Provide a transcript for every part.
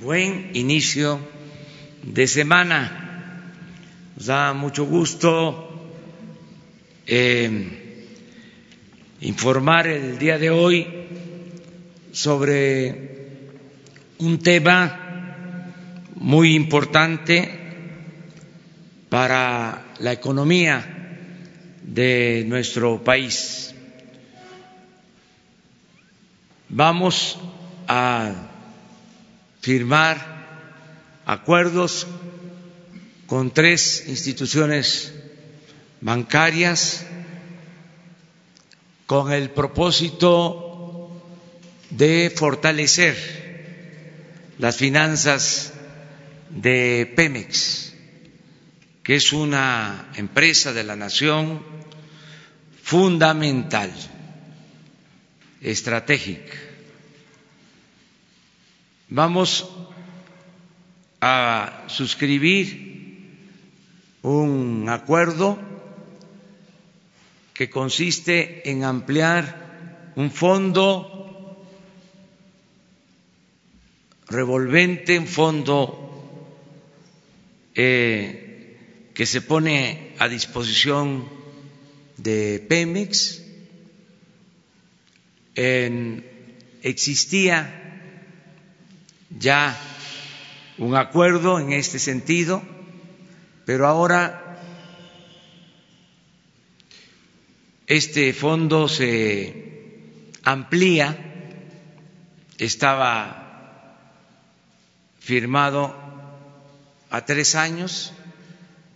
buen inicio de semana. Nos da mucho gusto eh, informar el día de hoy sobre un tema muy importante para la economía de nuestro país. Vamos a firmar acuerdos con tres instituciones bancarias con el propósito de fortalecer las finanzas de Pemex, que es una empresa de la nación fundamental, estratégica. Vamos a suscribir un acuerdo que consiste en ampliar un fondo revolvente, un fondo eh, que se pone a disposición de Pemex. En, existía ya un acuerdo en este sentido, pero ahora este fondo se amplía, estaba firmado a tres años,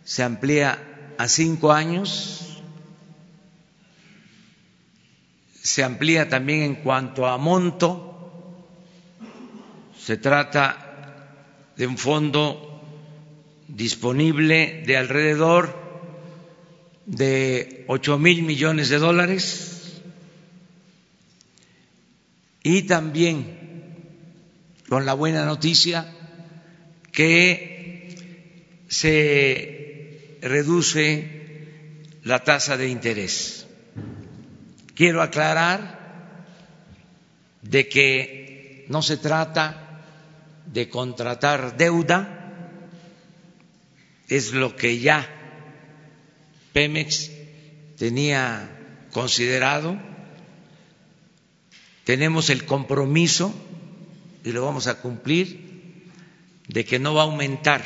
se amplía a cinco años, se amplía también en cuanto a monto, se trata de un fondo disponible de alrededor de ocho mil millones de dólares y también con la buena noticia que se reduce la tasa de interés. Quiero aclarar de que no se trata de contratar deuda, es lo que ya Pemex tenía considerado. Tenemos el compromiso, y lo vamos a cumplir, de que no va a aumentar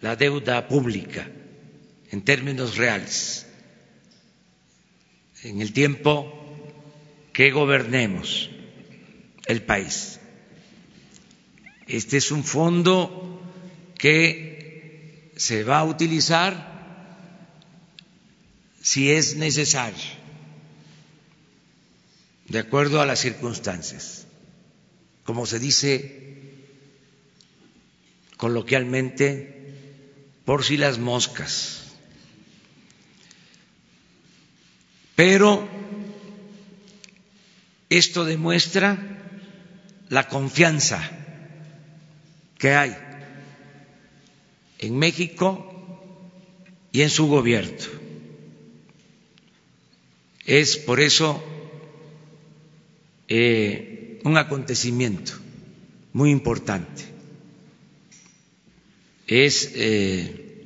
la deuda pública en términos reales en el tiempo que gobernemos el país. Este es un fondo que se va a utilizar si es necesario, de acuerdo a las circunstancias, como se dice coloquialmente, por si las moscas. Pero esto demuestra la confianza que hay en México y en su gobierno. Es por eso eh, un acontecimiento muy importante. Es eh,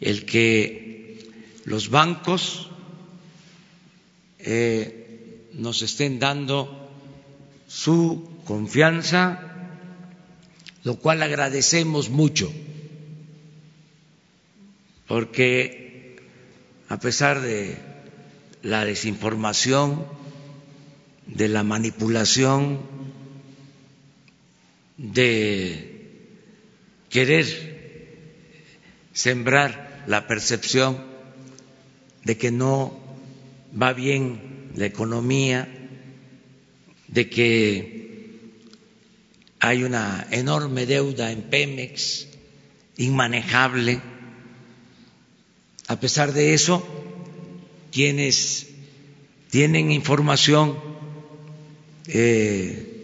el que los bancos eh, nos estén dando su confianza lo cual agradecemos mucho, porque a pesar de la desinformación, de la manipulación, de querer sembrar la percepción de que no va bien la economía, de que hay una enorme deuda en Pemex, inmanejable. A pesar de eso, quienes tienen información eh,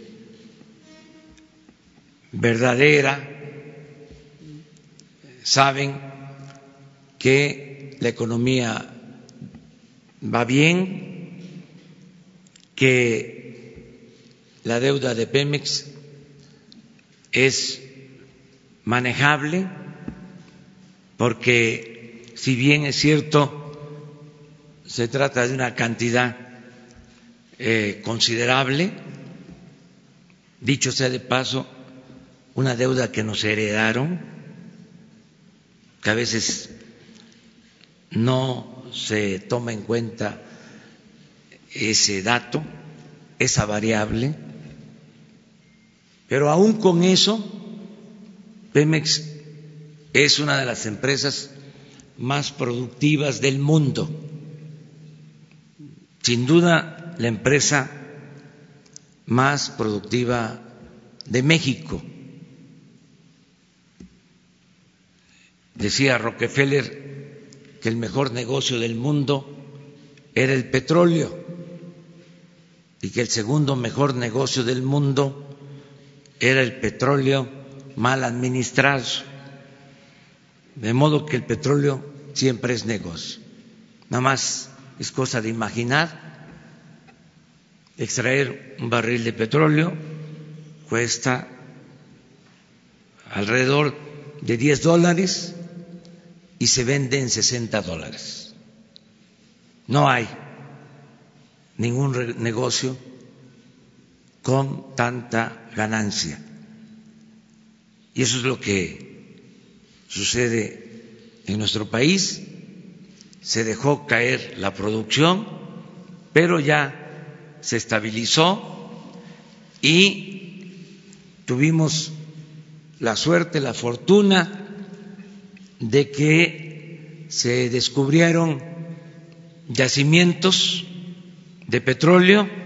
verdadera saben que la economía va bien, que la deuda de Pemex es manejable porque si bien es cierto se trata de una cantidad eh, considerable, dicho sea de paso, una deuda que nos heredaron, que a veces no se toma en cuenta ese dato, esa variable, pero aún con eso, Pemex es una de las empresas más productivas del mundo. Sin duda, la empresa más productiva de México. Decía Rockefeller que el mejor negocio del mundo era el petróleo y que el segundo mejor negocio del mundo era el petróleo mal administrado. De modo que el petróleo siempre es negocio. Nada más es cosa de imaginar. Extraer un barril de petróleo cuesta alrededor de 10 dólares y se vende en 60 dólares. No hay ningún negocio con tanta ganancia. Y eso es lo que sucede en nuestro país. Se dejó caer la producción, pero ya se estabilizó y tuvimos la suerte, la fortuna de que se descubrieron yacimientos de petróleo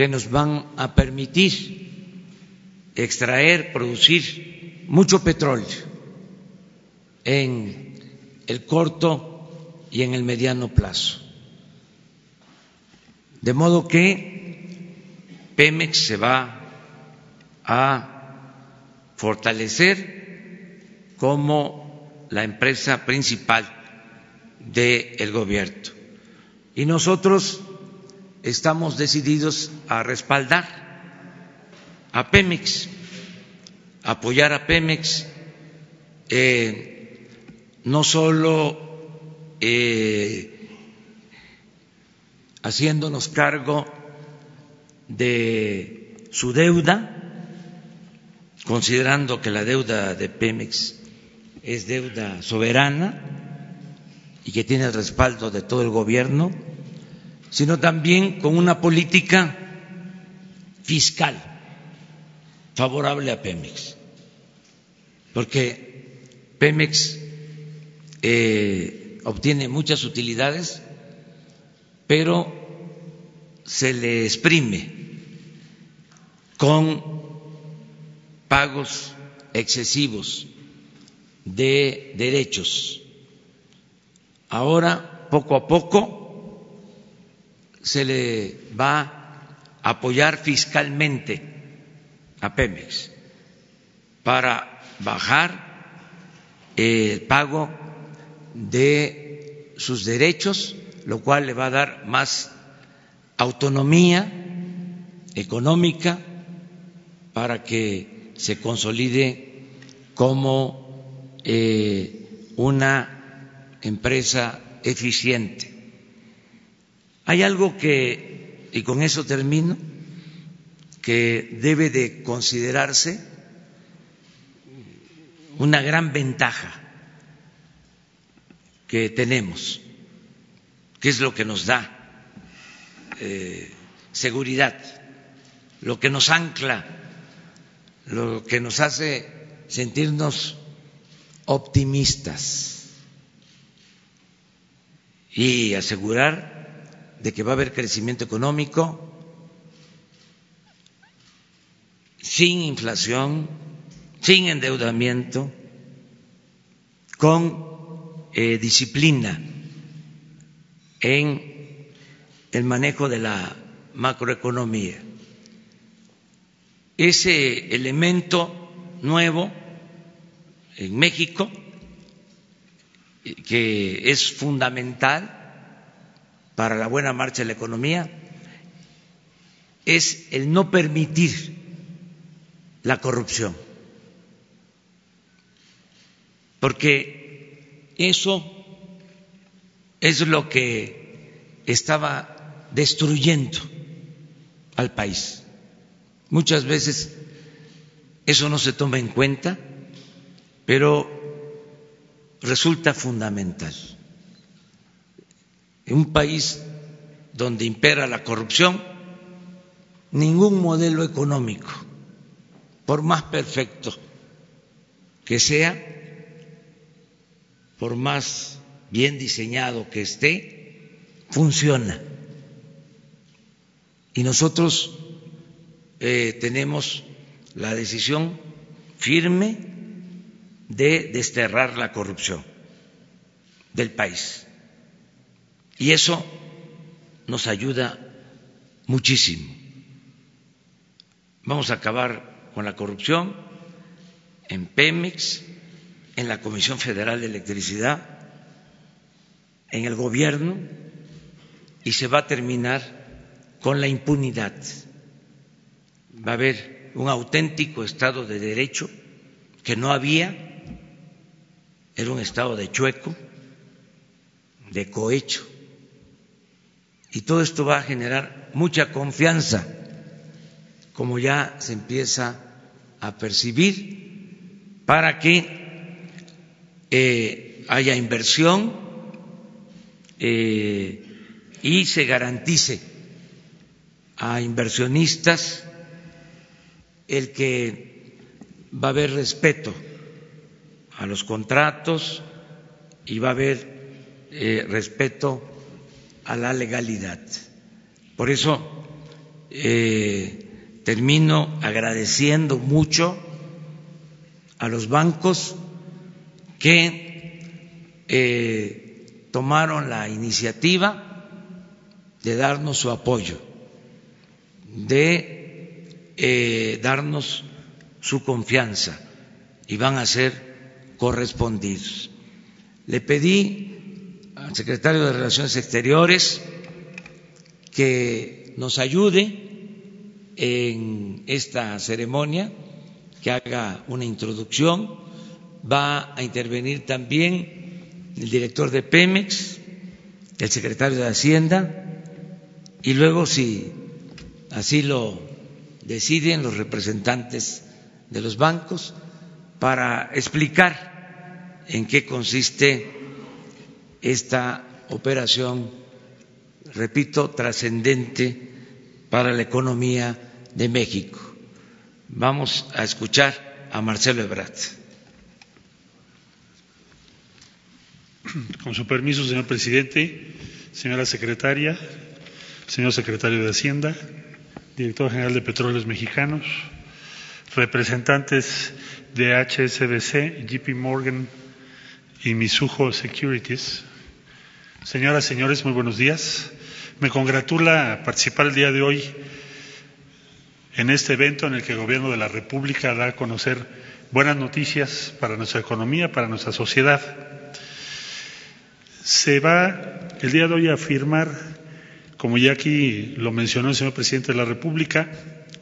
que nos van a permitir extraer, producir mucho petróleo en el corto y en el mediano plazo. De modo que Pemex se va a fortalecer como la empresa principal del gobierno. Y nosotros estamos decididos a respaldar a Pemex, apoyar a Pemex, eh, no solo eh, haciéndonos cargo de su deuda, considerando que la deuda de Pemex es deuda soberana y que tiene el respaldo de todo el gobierno, sino también con una política fiscal favorable a Pemex. Porque Pemex eh, obtiene muchas utilidades, pero se le exprime con pagos excesivos de derechos. Ahora, poco a poco, se le va a apoyar fiscalmente a Pemex para bajar el pago de sus derechos, lo cual le va a dar más autonomía económica para que se consolide como eh, una empresa eficiente. Hay algo que, y con eso termino, que debe de considerarse una gran ventaja que tenemos, que es lo que nos da eh, seguridad, lo que nos ancla, lo que nos hace sentirnos optimistas y asegurar de que va a haber crecimiento económico sin inflación, sin endeudamiento, con eh, disciplina en el manejo de la macroeconomía. Ese elemento nuevo en México, que es fundamental para la buena marcha de la economía, es el no permitir la corrupción, porque eso es lo que estaba destruyendo al país. Muchas veces eso no se toma en cuenta, pero resulta fundamental. En un país donde impera la corrupción, ningún modelo económico, por más perfecto que sea, por más bien diseñado que esté, funciona. Y nosotros eh, tenemos la decisión firme de desterrar la corrupción del país. Y eso nos ayuda muchísimo. Vamos a acabar con la corrupción en Pemex, en la Comisión Federal de Electricidad, en el gobierno y se va a terminar con la impunidad. Va a haber un auténtico Estado de Derecho que no había, era un Estado de chueco, de cohecho, y todo esto va a generar mucha confianza, como ya se empieza a percibir, para que eh, haya inversión eh, y se garantice a inversionistas el que va a haber respeto a los contratos y va a haber eh, respeto a la legalidad. Por eso eh, termino agradeciendo mucho a los bancos que eh, tomaron la iniciativa de darnos su apoyo, de eh, darnos su confianza y van a ser correspondidos. Le pedí al secretario de Relaciones Exteriores que nos ayude en esta ceremonia, que haga una introducción. Va a intervenir también el director de Pemex, el secretario de Hacienda y luego, si así lo deciden los representantes de los bancos, para explicar en qué consiste esta operación, repito, trascendente para la economía de México. Vamos a escuchar a Marcelo Ebrard. Con su permiso, señor presidente, señora secretaria, señor secretario de Hacienda, director general de Petróleos Mexicanos, representantes de HSBC, JP Morgan y Mizuho Securities, Señoras, señores, muy buenos días. Me congratula participar el día de hoy en este evento en el que el Gobierno de la República da a conocer buenas noticias para nuestra economía, para nuestra sociedad. Se va el día de hoy a firmar, como ya aquí lo mencionó el señor presidente de la República,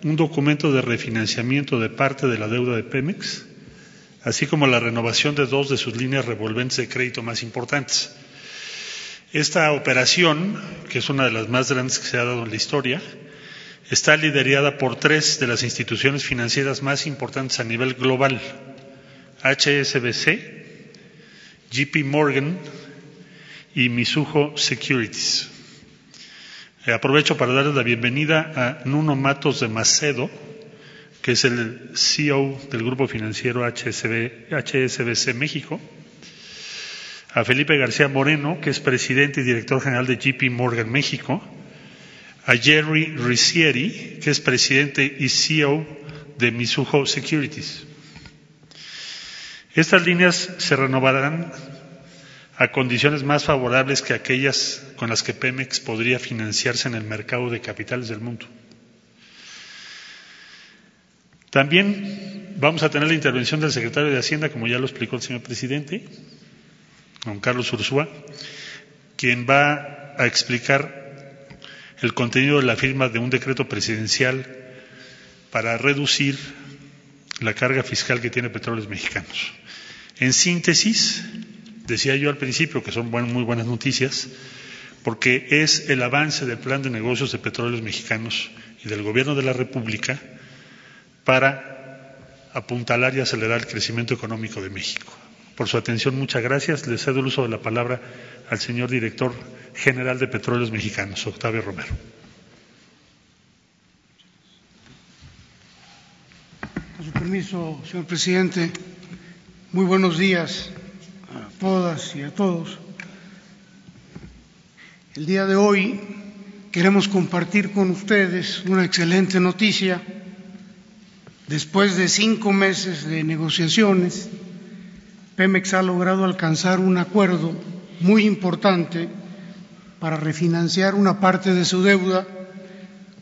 un documento de refinanciamiento de parte de la deuda de Pemex, así como la renovación de dos de sus líneas revolventes de crédito más importantes. Esta operación, que es una de las más grandes que se ha dado en la historia, está liderada por tres de las instituciones financieras más importantes a nivel global, HSBC, JP Morgan y Mizuho Securities. Eh, aprovecho para darles la bienvenida a Nuno Matos de Macedo, que es el CEO del grupo financiero HSBC México, a Felipe García Moreno, que es presidente y director general de JP Morgan México, a Jerry Ricieri, que es presidente y CEO de Mizuho Securities. Estas líneas se renovarán a condiciones más favorables que aquellas con las que Pemex podría financiarse en el mercado de capitales del mundo. También vamos a tener la intervención del secretario de Hacienda, como ya lo explicó el señor presidente, don Carlos Ursúa, quien va a explicar el contenido de la firma de un decreto presidencial para reducir la carga fiscal que tiene Petróleos Mexicanos. En síntesis, decía yo al principio que son muy buenas noticias, porque es el avance del plan de negocios de Petróleos Mexicanos y del Gobierno de la República para apuntalar y acelerar el crecimiento económico de México. Por su atención, muchas gracias. Le cedo el uso de la palabra al señor director general de Petróleos Mexicanos, Octavio Romero. Con su permiso, señor presidente, muy buenos días a todas y a todos. El día de hoy queremos compartir con ustedes una excelente noticia. Después de cinco meses de negociaciones, Pemex ha logrado alcanzar un acuerdo muy importante para refinanciar una parte de su deuda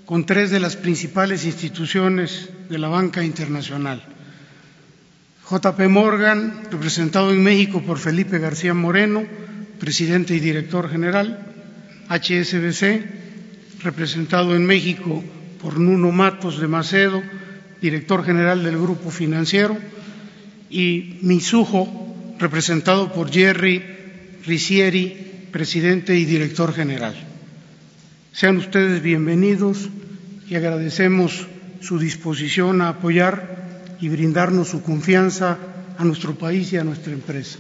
con tres de las principales instituciones de la banca internacional. JP Morgan, representado en México por Felipe García Moreno, presidente y director general, HSBC, representado en México por Nuno Matos de Macedo, director general del Grupo Financiero, y Misujo, representado por Jerry Ricieri, presidente y director general. Sean ustedes bienvenidos y agradecemos su disposición a apoyar y brindarnos su confianza a nuestro país y a nuestra empresa.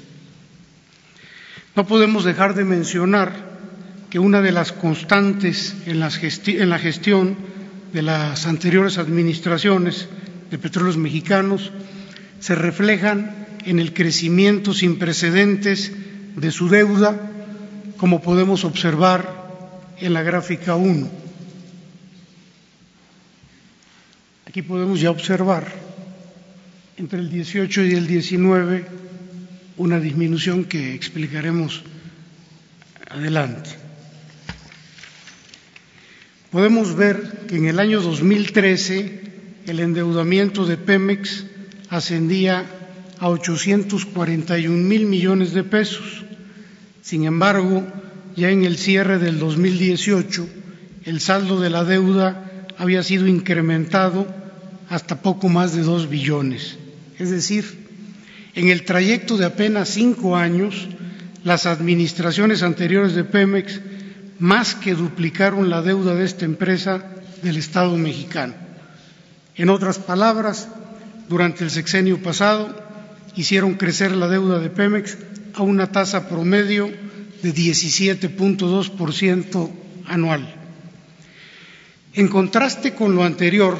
No podemos dejar de mencionar que una de las constantes en, la gestión de las anteriores administraciones de petróleos mexicanos se reflejan en el crecimiento sin precedentes de su deuda, como podemos observar en la gráfica 1. Aquí podemos ya observar entre el 18 y el 19 una disminución que explicaremos adelante. Podemos ver que en el año 2013 el endeudamiento de Pemex ascendía a 841 mil millones de pesos. Sin embargo, ya en el cierre del 2018, el saldo de la deuda había sido incrementado hasta poco más de dos billones. Es decir, en el trayecto de apenas cinco años, las administraciones anteriores de Pemex más que duplicaron la deuda de esta empresa del Estado mexicano. En otras palabras, durante el sexenio pasado hicieron crecer la deuda de Pemex a una tasa promedio de 17.2% anual. En contraste con lo anterior,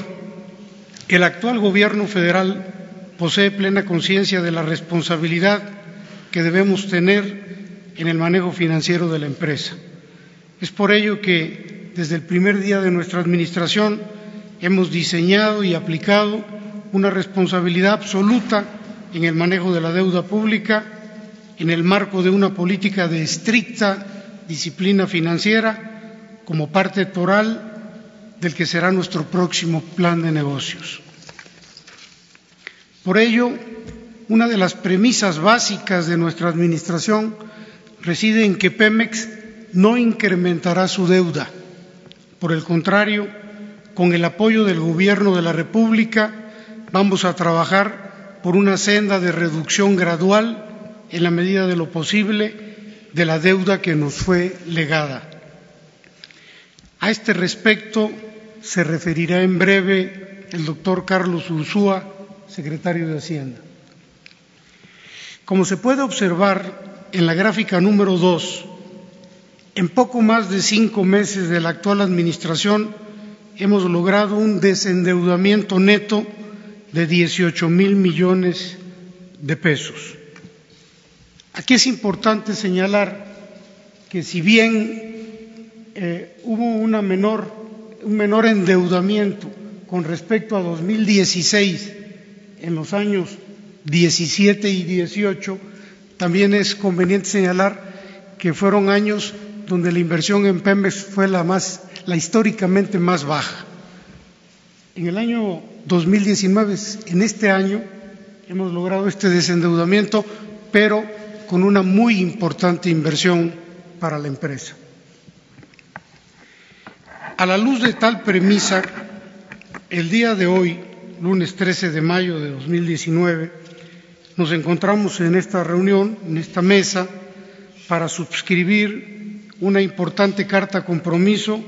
el actual gobierno federal posee plena conciencia de la responsabilidad que debemos tener en el manejo financiero de la empresa. Es por ello que desde el primer día de nuestra administración hemos diseñado y aplicado una responsabilidad absoluta en el manejo de la deuda pública en el marco de una política de estricta disciplina financiera como parte toral del que será nuestro próximo plan de negocios. Por ello, una de las premisas básicas de nuestra Administración reside en que Pemex no incrementará su deuda. Por el contrario, con el apoyo del Gobierno de la República, vamos a trabajar por una senda de reducción gradual, en la medida de lo posible, de la deuda que nos fue legada. A este respecto se referirá en breve el doctor Carlos Ursúa, secretario de Hacienda. Como se puede observar en la gráfica número dos, en poco más de cinco meses de la actual Administración hemos logrado un desendeudamiento neto de 18 mil millones de pesos. Aquí es importante señalar que si bien eh, hubo una menor, un menor endeudamiento con respecto a 2016 en los años 17 y 18, también es conveniente señalar que fueron años donde la inversión en Pemex fue la más, la históricamente más baja. En el año 2019, en este año, hemos logrado este desendeudamiento, pero con una muy importante inversión para la empresa. A la luz de tal premisa, el día de hoy lunes 13 de mayo de 2019, nos encontramos en esta reunión, en esta mesa, para suscribir una importante carta compromiso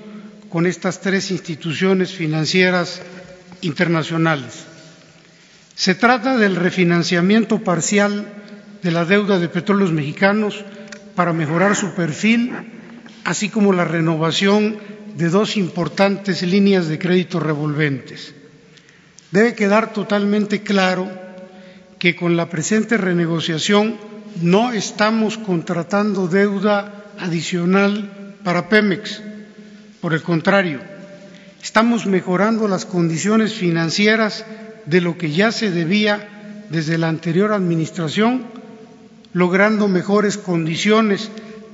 con estas tres instituciones financieras internacionales. Se trata del refinanciamiento parcial de la deuda de petróleos mexicanos para mejorar su perfil, así como la renovación de dos importantes líneas de crédito revolventes. Debe quedar totalmente claro que con la presente renegociación no estamos contratando deuda adicional para Pemex. Por el contrario, estamos mejorando las condiciones financieras de lo que ya se debía desde la anterior administración, logrando mejores condiciones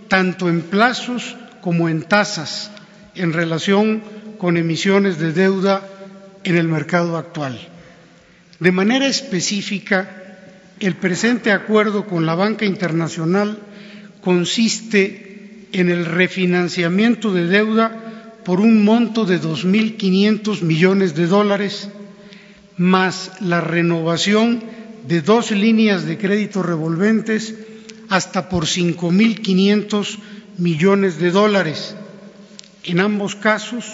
tanto en plazos como en tasas en relación con emisiones de deuda en el mercado actual. De manera específica, el presente acuerdo con la banca internacional consiste en el refinanciamiento de deuda por un monto de 2.500 millones de dólares, más la renovación de dos líneas de crédito revolventes hasta por 5.500 millones de dólares, en ambos casos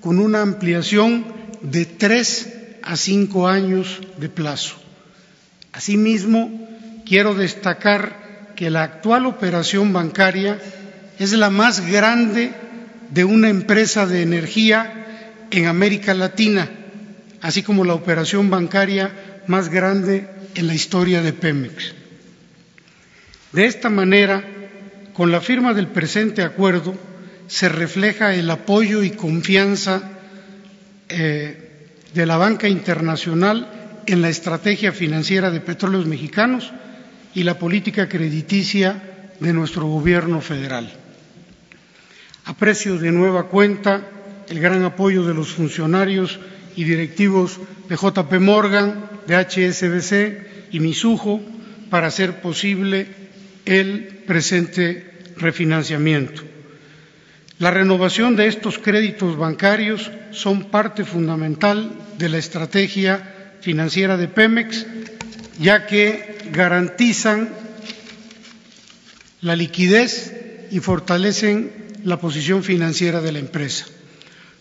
con una ampliación de tres a cinco años de plazo. Asimismo, quiero destacar que la actual operación bancaria es la más grande de una empresa de energía en América Latina, así como la operación bancaria más grande en la historia de Pemex. De esta manera, con la firma del presente acuerdo, se refleja el apoyo y confianza eh, de la banca internacional en la estrategia financiera de petróleos mexicanos y la política crediticia de nuestro gobierno federal. Aprecio de nueva cuenta el gran apoyo de los funcionarios y directivos de JP Morgan, de HSBC y Misujo para hacer posible el presente refinanciamiento. La renovación de estos créditos bancarios son parte fundamental de la estrategia financiera de Pemex, ya que garantizan la liquidez y fortalecen la posición financiera de la empresa.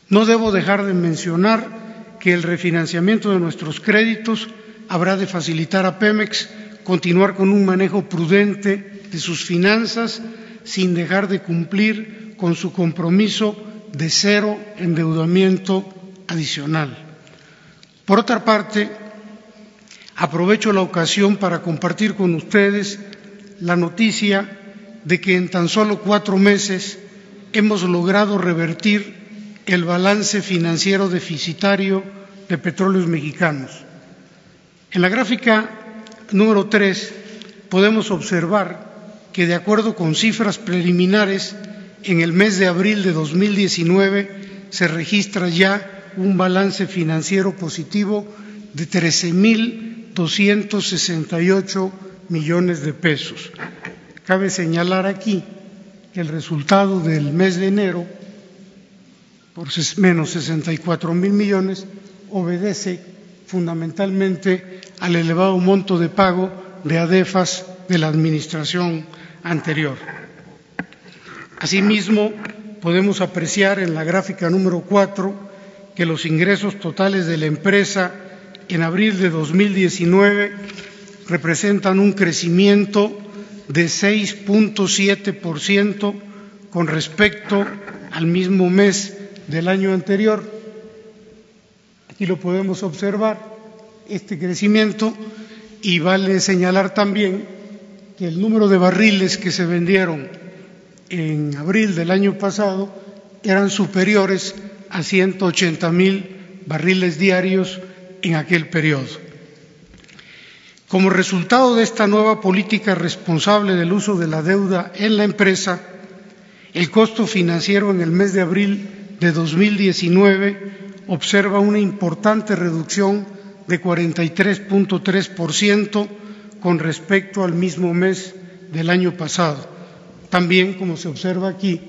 No debo dejar de mencionar que el refinanciamiento de nuestros créditos habrá de facilitar a Pemex continuar con un manejo prudente de sus finanzas sin dejar de cumplir con su compromiso de cero endeudamiento adicional. Por otra parte, aprovecho la ocasión para compartir con ustedes la noticia de que en tan solo cuatro meses hemos logrado revertir el balance financiero deficitario de petróleos mexicanos. En la gráfica número tres podemos observar que, de acuerdo con cifras preliminares, en el mes de abril de 2019 se registra ya un balance financiero positivo de 13.268 millones de pesos. Cabe señalar aquí el resultado del mes de enero, por menos 64 mil millones, obedece fundamentalmente al elevado monto de pago de ADEFAS de la administración anterior. Asimismo, podemos apreciar en la gráfica número cuatro que los ingresos totales de la empresa en abril de 2019 representan un crecimiento de 6.7% con respecto al mismo mes del año anterior. Aquí lo podemos observar, este crecimiento, y vale señalar también que el número de barriles que se vendieron en abril del año pasado eran superiores a 180 mil barriles diarios en aquel periodo. Como resultado de esta nueva política responsable del uso de la deuda en la empresa, el costo financiero en el mes de abril de 2019 observa una importante reducción de 43.3% con respecto al mismo mes del año pasado, también como se observa aquí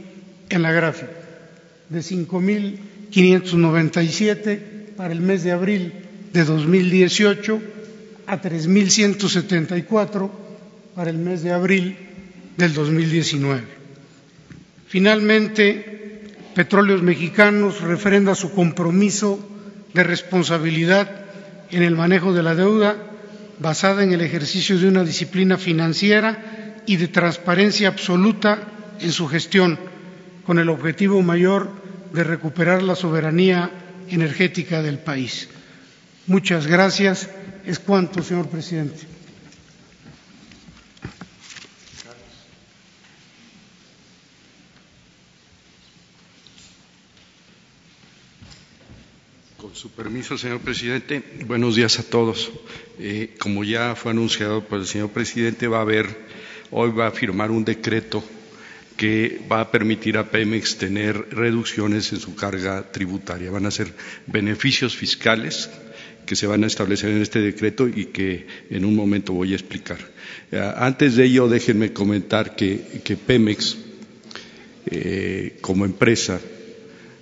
en la gráfica, de 5.000 597 para el mes de abril de 2018 a 3.174 para el mes de abril del 2019. Finalmente, Petróleos Mexicanos refrenda su compromiso de responsabilidad en el manejo de la deuda basada en el ejercicio de una disciplina financiera y de transparencia absoluta en su gestión, con el objetivo mayor de recuperar la soberanía energética del país. Muchas gracias. Es cuanto, señor presidente. Con su permiso, señor presidente, buenos días a todos. Eh, como ya fue anunciado por el señor presidente, va a haber, hoy va a firmar un decreto que va a permitir a Pemex tener reducciones en su carga tributaria. Van a ser beneficios fiscales que se van a establecer en este decreto y que en un momento voy a explicar. Eh, antes de ello, déjenme comentar que, que Pemex, eh, como empresa,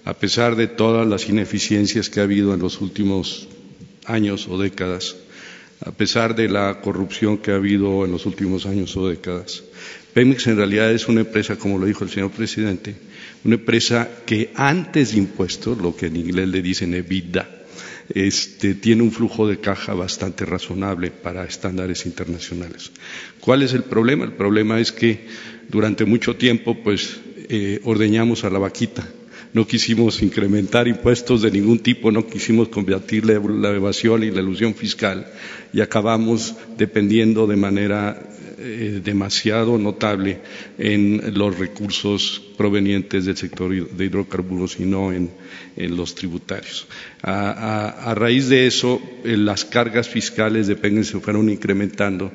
a pesar de todas las ineficiencias que ha habido en los últimos años o décadas, a pesar de la corrupción que ha habido en los últimos años o décadas, Pemex en realidad es una empresa, como lo dijo el señor presidente, una empresa que antes de impuestos, lo que en inglés le dicen EBITDA, este, tiene un flujo de caja bastante razonable para estándares internacionales. ¿Cuál es el problema? El problema es que durante mucho tiempo, pues, eh, ordeñamos a la vaquita no quisimos incrementar impuestos de ningún tipo, no quisimos combatir la evasión y la ilusión fiscal y acabamos dependiendo de manera eh, demasiado notable en los recursos provenientes del sector de hidrocarburos y no en, los tributarios. A, raíz de eso, eh, las cargas fiscales de Pemex se fueron incrementando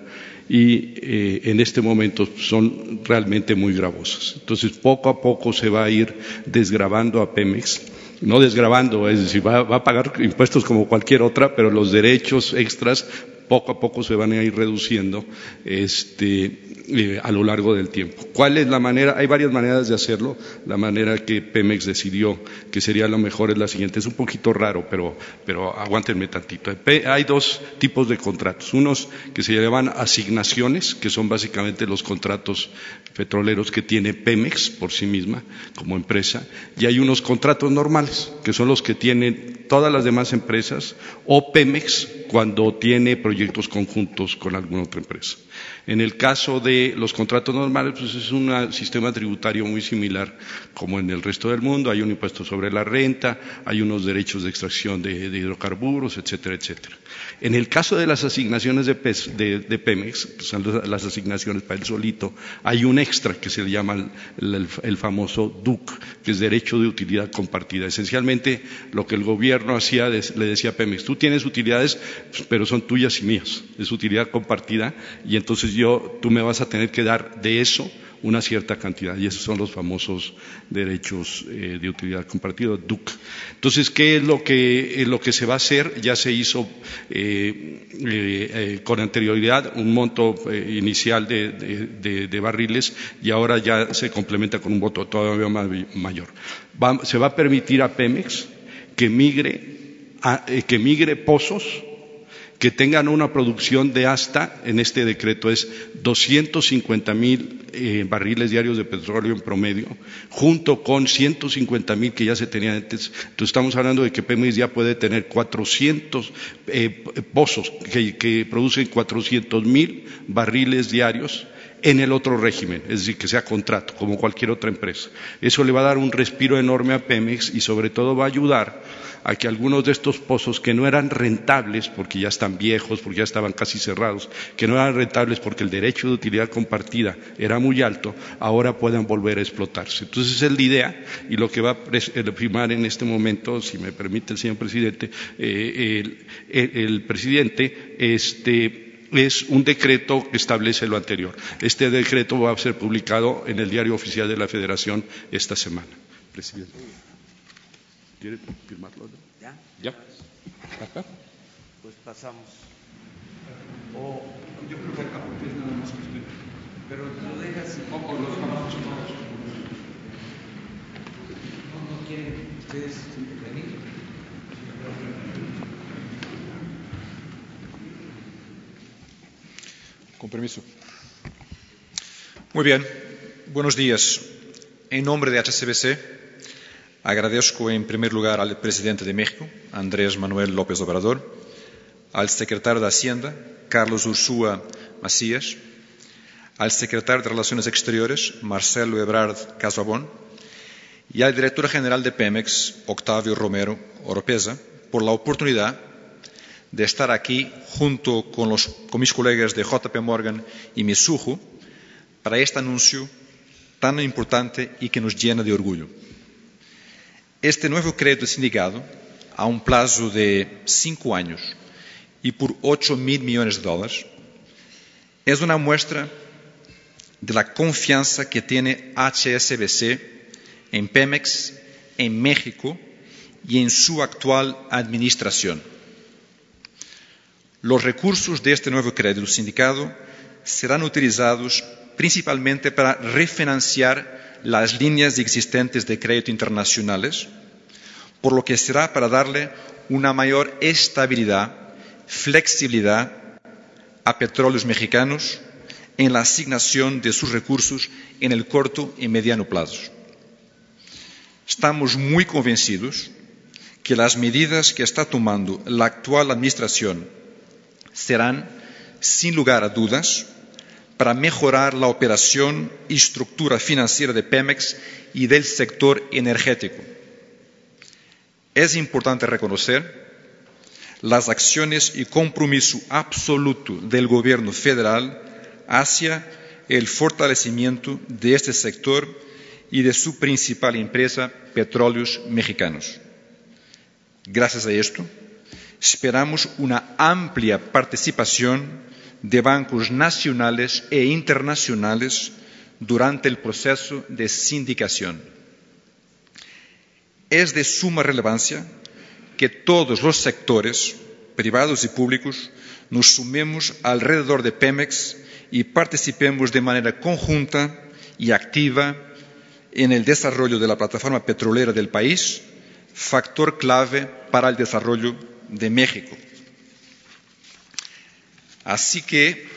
y eh, en este momento son realmente muy gravosas. Entonces, poco a poco se va a ir desgravando a Pemex no desgravando, es decir, va, va, a pagar impuestos como cualquier otra, pero los derechos extras poco a poco se van a ir reduciendo este, eh, a lo largo del tiempo. ¿Cuál es la manera? Hay varias maneras de hacerlo. La manera que Pemex decidió que sería lo mejor es la siguiente. Es un poquito raro, pero, pero aguántenme tantito. Hay dos tipos de contratos. Unos que se llaman asignaciones, que son básicamente los contratos petroleros que tiene Pemex por sí misma como empresa. Y hay unos contratos normales, que son los que tienen todas las demás empresas o Pemex cuando tiene proyectos conjuntos con alguna otra empresa. En el caso de los contratos normales, pues es un sistema tributario muy similar como en el resto del mundo. Hay un impuesto sobre la renta, hay unos derechos de extracción de, hidrocarburos, etcétera, etcétera. En el caso de las asignaciones de, Pemex, que son las asignaciones para el solito, hay un extra que se llama el, famoso DUC, que es derecho de utilidad compartida. Esencialmente, lo que el gobierno hacía, le decía a Pemex, tú tienes utilidades, pero son tuyas y mías, es utilidad compartida, y entonces yo, tú me vas a tener que dar de eso una cierta cantidad, y esos son los famosos derechos eh, de utilidad compartida, DUC. Entonces, ¿qué es lo que, eh, lo que se va a hacer? Ya se hizo eh, con anterioridad un monto inicial de, barriles y ahora ya se complementa con un voto todavía mayor. se va a permitir a Pemex que migre, que migre pozos que tengan una producción de hasta, en este decreto es 250 mil eh, barriles diarios de petróleo en promedio, junto con 150 mil que ya se tenían antes. Entonces estamos hablando de que Pemex ya puede tener 400 eh, pozos que, que producen 400 mil barriles diarios en el otro régimen, es decir, que sea contrato, como cualquier otra empresa. Eso le va a dar un respiro enorme a Pemex y sobre todo va a ayudar a que algunos de estos pozos que no eran rentables, porque ya están viejos, porque ya estaban casi cerrados, que no eran rentables porque el derecho de utilidad compartida era muy alto, ahora puedan volver a explotarse. Entonces esa es la idea y lo que va a firmar en este momento, si me permite el señor presidente, eh, el, presidente, este, es un decreto que establece lo anterior. Este decreto va a ser publicado en el Diario Oficial de la Federación esta semana. Presidente. ¿Quiere firmarlo? Ya. Ya. Pues pasamos. O yo creo que acá es nada más que usted. Pero lo dejas un poco los trabajos. No, no quieren ustedes venir. Con permiso. Muy bien, buenos días. En nombre de HCBC, agradezco en primer lugar al presidente de México, Andrés Manuel López Obrador, al secretario de Hacienda, Carlos Ursúa Macías, al secretario de Relaciones Exteriores, Marcelo Ebrard Casabón, y al director general de Pemex, Octavio Romero Oropesa, por la oportunidad de estar aquí junto con, los, con mis colegas de JP Morgan y Misujo para este anuncio tan importante y que nos llena de orgullo. Este nuevo crédito sindicado, a un plazo de cinco años y por ocho mil millones de dólares, es una muestra de la confianza que tiene HSBC en Pemex, en México y en su actual administración. Los recursos de este nuevo crédito sindicado serán utilizados principalmente para refinanciar las líneas existentes de crédito internacionales, por lo que será para darle una mayor estabilidad, flexibilidad a petróleos mexicanos en la asignación de sus recursos en el corto y mediano plazo. Estamos muy convencidos que las medidas que está tomando la actual Administración serán, sin lugar a dudas, para mejorar la operación y estructura financiera de Pemex y del sector energético. Es importante reconocer las acciones y compromiso absoluto del Gobierno federal hacia el fortalecimiento de este sector y de su principal empresa, Petróleos Mexicanos. Gracias a esto, esperamos una amplia participación de bancos nacionales e internacionales durante el proceso de sindicación. Es de suma relevancia que todos los sectores, privados y públicos, nos sumemos alrededor de Pemex y participemos de manera conjunta y activa en el desarrollo de la plataforma petrolera del país, factor clave para el desarrollo de México. Así que,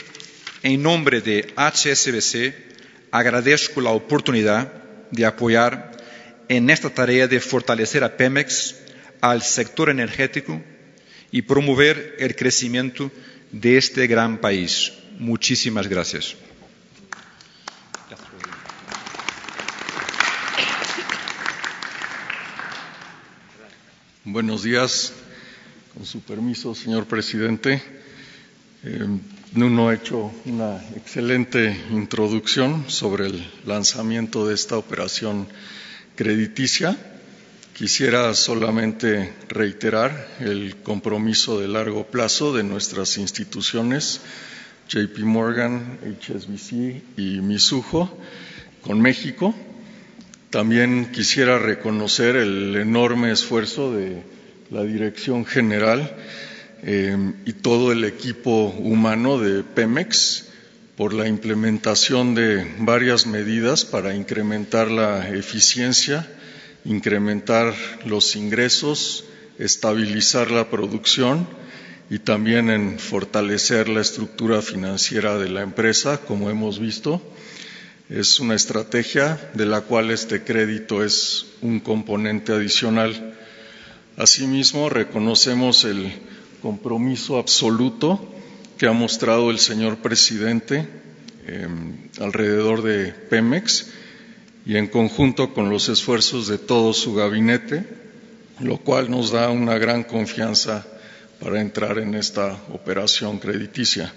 en nombre de HSBC, agradezco la oportunidad de apoyar en esta tarea de fortalecer a Pemex, al sector energético y promover el crecimiento de este gran país. Muchísimas gracias. Buenos días. Con su permiso, señor presidente. Eh, Nuno ha hecho una excelente introducción sobre el lanzamiento de esta operación crediticia. Quisiera solamente reiterar el compromiso de largo plazo de nuestras instituciones, JP Morgan, HSBC y Misujo, con México también quisiera reconocer el enorme esfuerzo de la Dirección General eh, y todo el equipo humano de Pemex por la implementación de varias medidas para incrementar la eficiencia, incrementar los ingresos, estabilizar la producción y también en fortalecer la estructura financiera de la empresa, como hemos visto. Es una estrategia de la cual este crédito es un componente adicional. Asimismo, reconocemos el compromiso absoluto que ha mostrado el señor presidente eh, alrededor de Pemex y en conjunto con los esfuerzos de todo su gabinete, lo cual nos da una gran confianza para entrar en esta operación crediticia.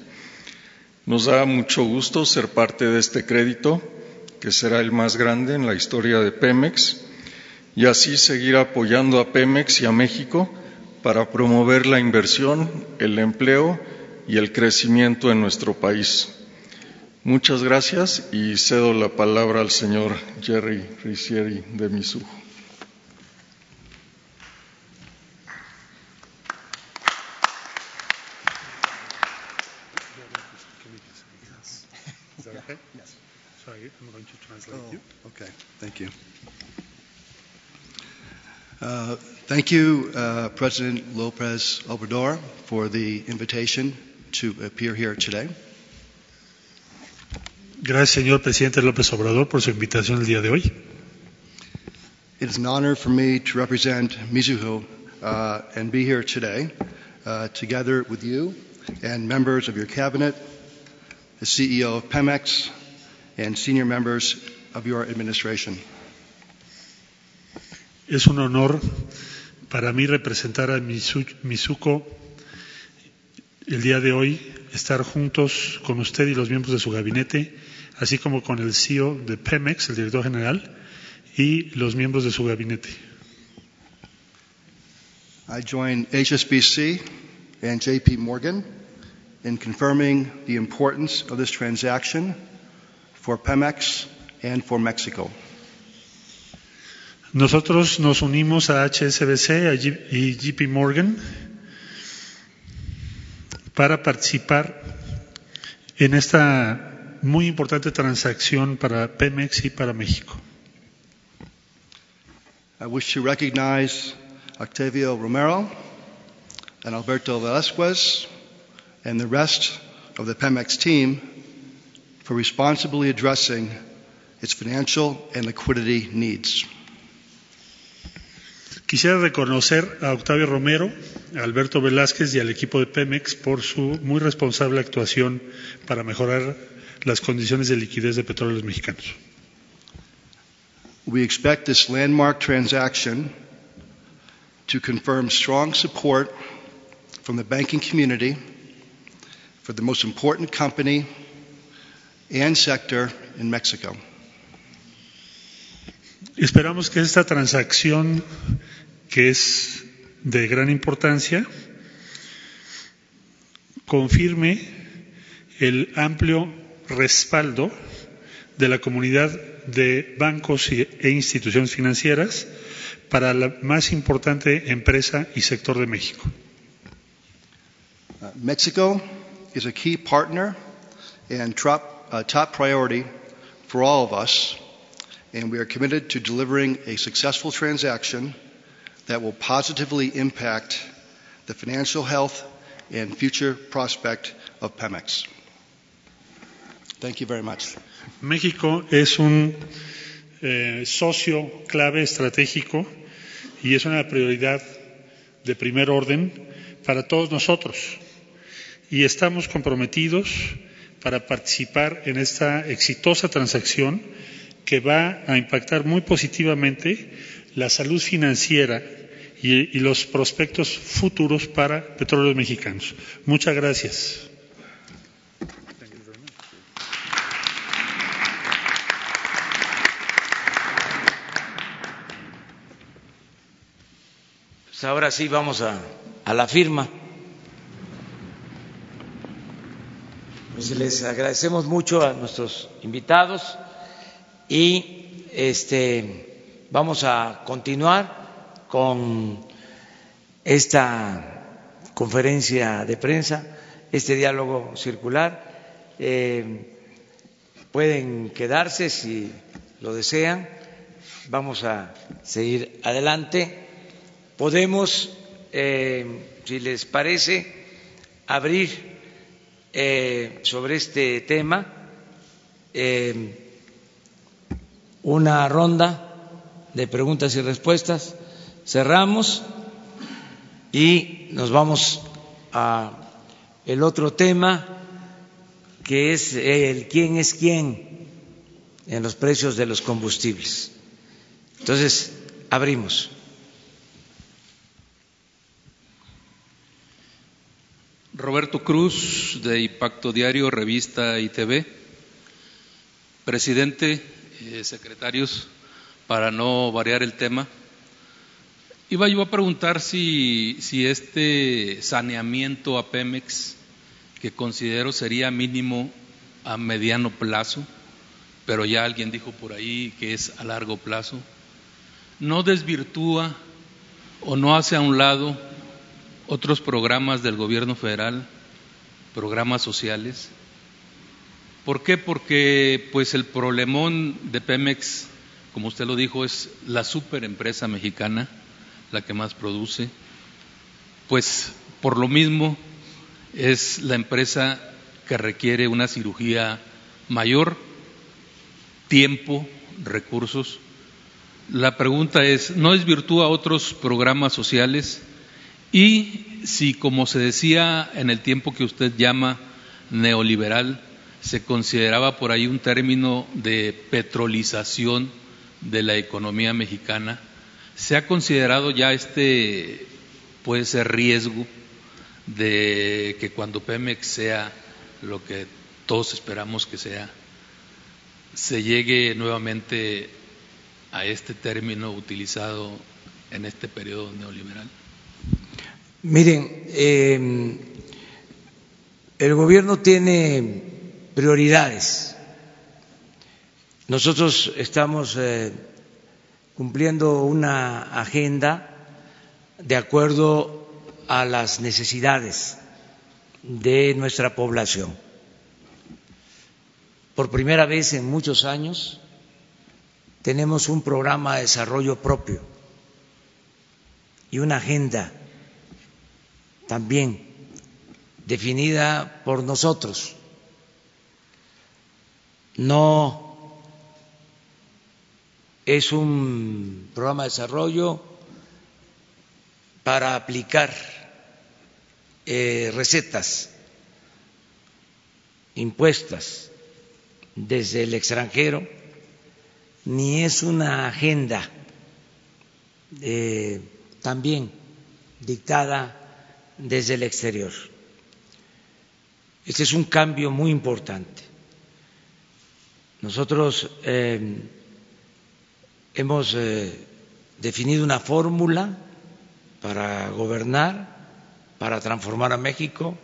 Nos da mucho gusto ser parte de este crédito, que será el más grande en la historia de Pemex, y así seguir apoyando a Pemex y a México para promover la inversión, el empleo y el crecimiento en nuestro país. Muchas gracias y cedo la palabra al señor Jerry Ricieri de Misujo. Is that okay? Yes. Sorry, I'm going to translate you. Okay, thank you. Thank you, uh, President Lopez Obrador, for the invitation to appear here today. Gracias, señor presidente López Obrador, por su invitación el día de hoy. It is an honor for me to represent Mizuho uh, and be here today, uh, together with you and members of your cabinet, the CEO of Pemex, and senior members of your administration. Es un honor para mí representar a Mizu- Mizuko el día de hoy, estar juntos con usted y los miembros de su gabinete, así como con el CEO de Pemex, el director general, y los miembros de su gabinete. I join HSBC and JP Morgan in confirming the importance of this transaction for Pemex and for Mexico. Nosotros nos unimos a HSBC y JP Morgan para participar en esta muy importante transacción para Pemex y para México. I wish to recognize Octavio Romero and Alberto Velasquez and the rest of the Pemex team for responsibly addressing its financial and liquidity needs. Quisiera reconocer a Octavio Romero, a Alberto Velázquez y al equipo de Pemex por su muy responsable actuación para mejorar las condiciones de liquidez de petróleos mexicanos. We expect this landmark transaction to confirm strong support from the banking community for the most important company and sector in Mexico. Esperamos que esta transacción, que es de gran importancia, confirme el amplio respaldo de la comunidad de bancos e instituciones financieras para la más importante empresa y sector de México. Uh, Mexico is a key partner and top, uh, top priority for all of us, and we are committed to delivering a successful transaction that will positively impact the financial health and future prospect of Pemex. Thank you very much. México es un eh, socio clave estratégico y es una prioridad de primer orden para todos nosotros. Y estamos comprometidos para participar en esta exitosa transacción que va a impactar muy positivamente la salud financiera y, y los prospectos futuros para petróleos mexicanos. Muchas gracias. Pues ahora sí vamos a, a la firma. Pues les agradecemos mucho a nuestros invitados y este vamos a continuar con esta conferencia de prensa, este diálogo circular. Eh, pueden quedarse si lo desean. Vamos a seguir adelante. Podemos, eh, si les parece, abrir eh, sobre este tema eh, una ronda de preguntas y respuestas. Cerramos y nos vamos a el otro tema que es el quién es quién en los precios de los combustibles. Entonces, abrimos. Roberto Cruz, de Impacto Diario, Revista y TV. Presidente, secretarios, para no variar el tema, iba yo a preguntar si, si este saneamiento a Pemex, que considero sería mínimo a mediano plazo, pero ya alguien dijo por ahí que es a largo plazo, no desvirtúa o no hace a un lado otros programas del gobierno federal, programas sociales. ¿Por qué? Porque pues el problemón de Pemex, como usted lo dijo, es la superempresa mexicana, la que más produce. Pues por lo mismo es la empresa que requiere una cirugía mayor tiempo, recursos. La pregunta es, ¿no desvirtúa otros programas sociales? Y si, como se decía en el tiempo que usted llama neoliberal, se consideraba por ahí un término de petrolización de la economía mexicana, ¿se ha considerado ya este, puede ser riesgo de que cuando Pemex sea lo que todos esperamos que sea, se llegue nuevamente a este término utilizado en este periodo neoliberal? Miren, eh, el gobierno tiene prioridades. Nosotros estamos eh, cumpliendo una agenda de acuerdo a las necesidades de nuestra población. Por primera vez en muchos años tenemos un programa de desarrollo propio y una agenda también definida por nosotros. No es un programa de desarrollo para aplicar eh, recetas impuestas desde el extranjero, ni es una agenda eh, también dictada desde el exterior. Este es un cambio muy importante. Nosotros eh, hemos eh, definido una fórmula para gobernar, para transformar a México,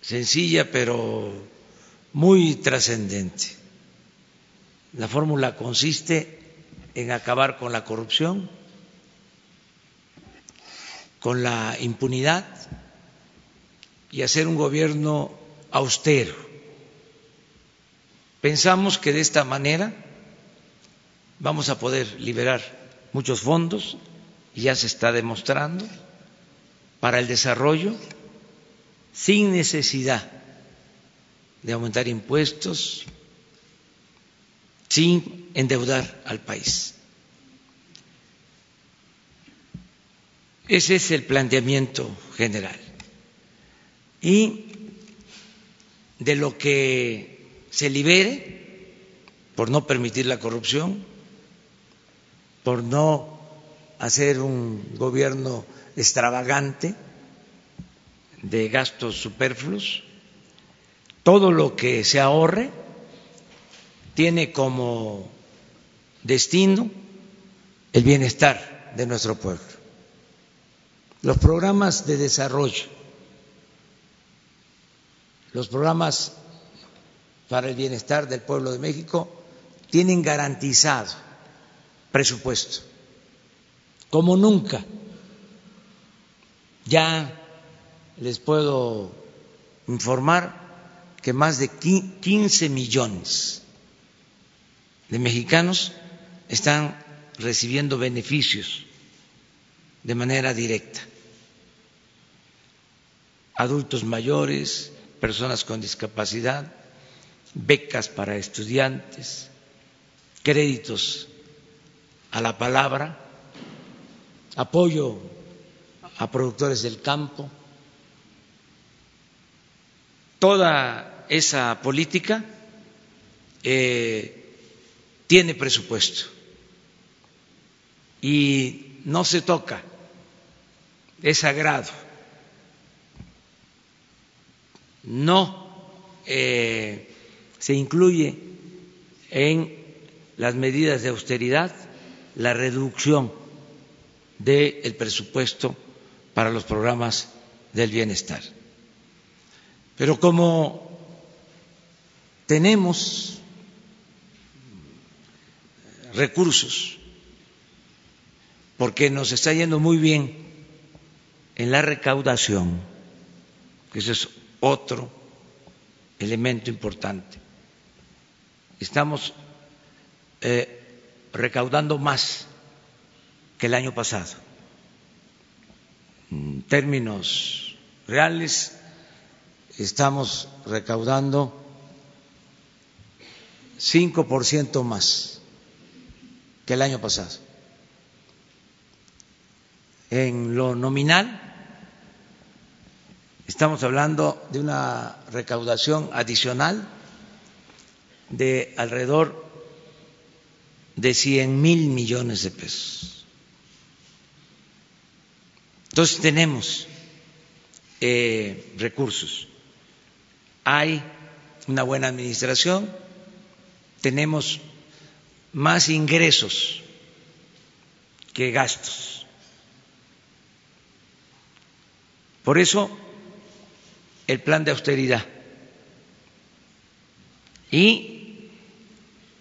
sencilla pero muy trascendente. La fórmula consiste en acabar con la corrupción, con la impunidad y hacer un gobierno austero. Pensamos que de esta manera vamos a poder liberar muchos fondos, y ya se está demostrando, para el desarrollo sin necesidad de aumentar impuestos, sin endeudar al país. Ese es el planteamiento general. Y de lo que se libere, por no permitir la corrupción, por no hacer un gobierno extravagante de gastos superfluos, todo lo que se ahorre tiene como destino el bienestar de nuestro pueblo. Los programas de desarrollo, los programas para el bienestar del pueblo de México tienen garantizado presupuesto, como nunca. Ya les puedo informar que más de 15 millones de mexicanos están recibiendo beneficios de manera directa adultos mayores, personas con discapacidad, becas para estudiantes, créditos a la palabra, apoyo a productores del campo. Toda esa política eh, tiene presupuesto y no se toca, es sagrado no eh, se incluye en las medidas de austeridad la reducción del presupuesto para los programas del bienestar. Pero como tenemos recursos, porque nos está yendo muy bien en la recaudación, que eso es otro elemento importante. Estamos eh, recaudando más que el año pasado. En términos reales, estamos recaudando 5% más que el año pasado. En lo nominal, estamos hablando de una recaudación adicional de alrededor de 100 mil millones de pesos. Entonces tenemos eh, recursos, hay una buena administración, tenemos más ingresos que gastos. Por eso el plan de austeridad y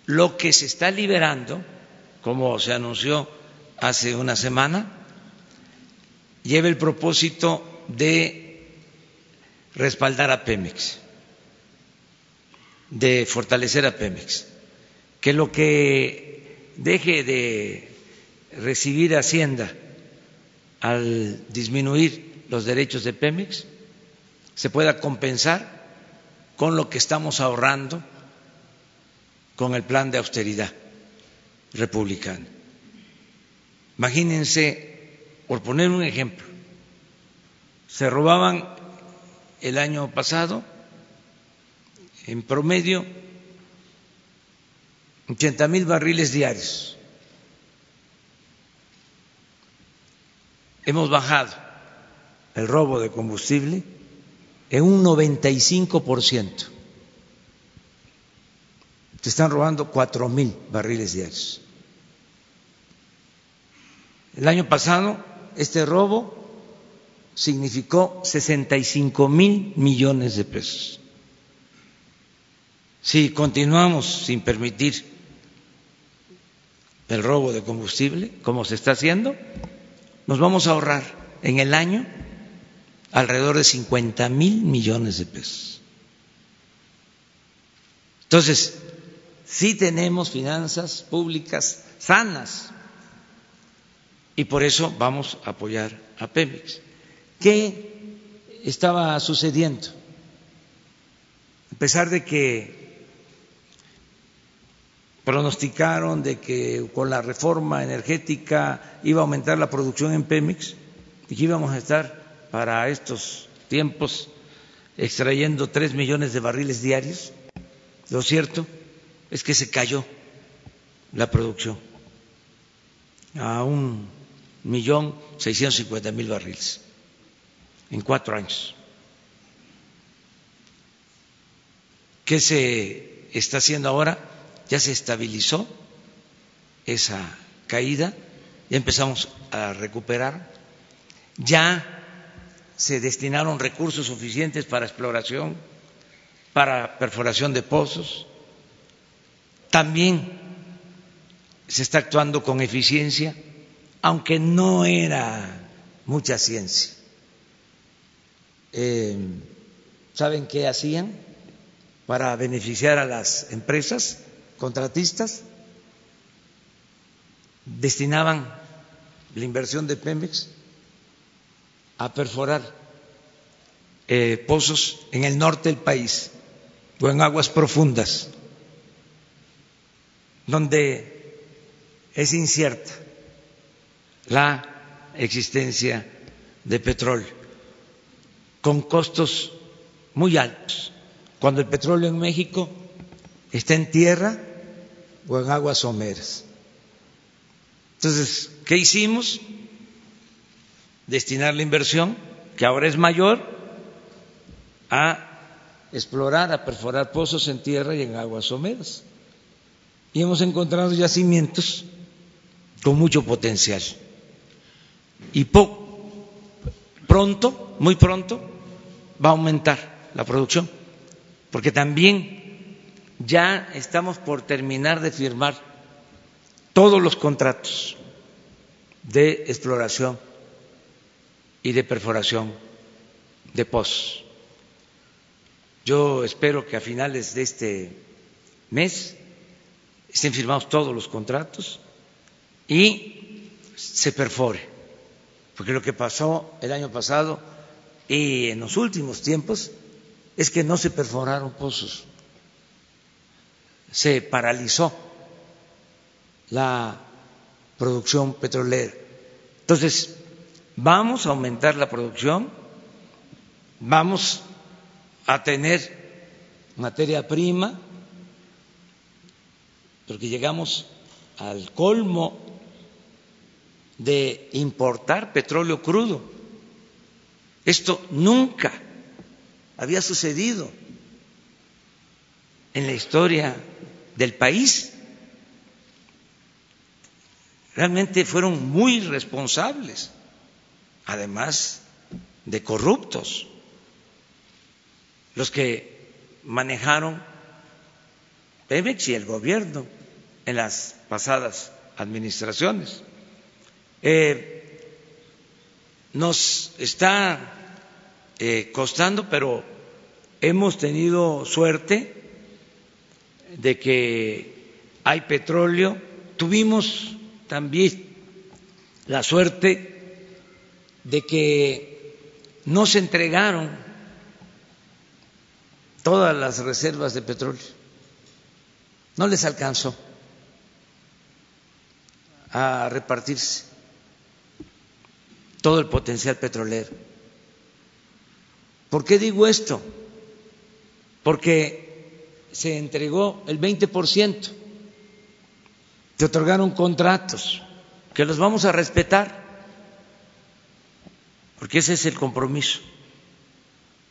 lo que se está liberando, como se anunció hace una semana, lleva el propósito de respaldar a Pemex, de fortalecer a Pemex, que lo que deje de recibir Hacienda al disminuir los derechos de Pemex se pueda compensar con lo que estamos ahorrando con el plan de austeridad republicano. Imagínense, por poner un ejemplo, se robaban el año pasado en promedio 80 mil barriles diarios. Hemos bajado el robo de combustible en un 95%. Se están robando cuatro mil barriles diarios. El año pasado este robo significó 65 mil millones de pesos. Si continuamos sin permitir el robo de combustible, como se está haciendo, nos vamos a ahorrar en el año alrededor de 50 mil millones de pesos. Entonces, sí tenemos finanzas públicas sanas y por eso vamos a apoyar a Pemex. ¿Qué estaba sucediendo? A pesar de que pronosticaron de que con la reforma energética iba a aumentar la producción en Pemex y que íbamos a estar para estos tiempos extrayendo tres millones de barriles diarios, lo cierto es que se cayó la producción a un millón seiscientos cincuenta mil barriles en cuatro años. ¿Qué se está haciendo ahora? Ya se estabilizó esa caída, ya empezamos a recuperar, ya se destinaron recursos suficientes para exploración, para perforación de pozos. También se está actuando con eficiencia, aunque no era mucha ciencia. Eh, ¿Saben qué hacían para beneficiar a las empresas contratistas? Destinaban la inversión de Pemex a perforar eh, pozos en el norte del país o en aguas profundas, donde es incierta la existencia de petróleo, con costos muy altos, cuando el petróleo en México está en tierra o en aguas someras. Entonces, ¿qué hicimos? destinar la inversión, que ahora es mayor, a explorar, a perforar pozos en tierra y en aguas someras. Y hemos encontrado yacimientos con mucho potencial. Y pronto, muy pronto, va a aumentar la producción, porque también ya estamos por terminar de firmar todos los contratos de exploración y de perforación de pozos. Yo espero que a finales de este mes estén firmados todos los contratos y se perfore, porque lo que pasó el año pasado y en los últimos tiempos es que no se perforaron pozos. se paralizó la producción petrolera. Entonces, vamos a aumentar la producción, vamos a tener materia prima, porque llegamos al colmo de importar petróleo crudo. Esto nunca había sucedido en la historia del país. Realmente fueron muy responsables, además de corruptos, los que manejaron Pemex y el gobierno en las pasadas administraciones. Eh, nos está eh, costando, pero hemos tenido suerte de que hay petróleo. Tuvimos también la suerte de que no se entregaron todas las reservas de petróleo. No les alcanzó a repartirse todo el potencial petrolero. ¿Por qué digo esto? Porque se entregó el 20%, se otorgaron contratos que los vamos a respetar, porque ese es el compromiso.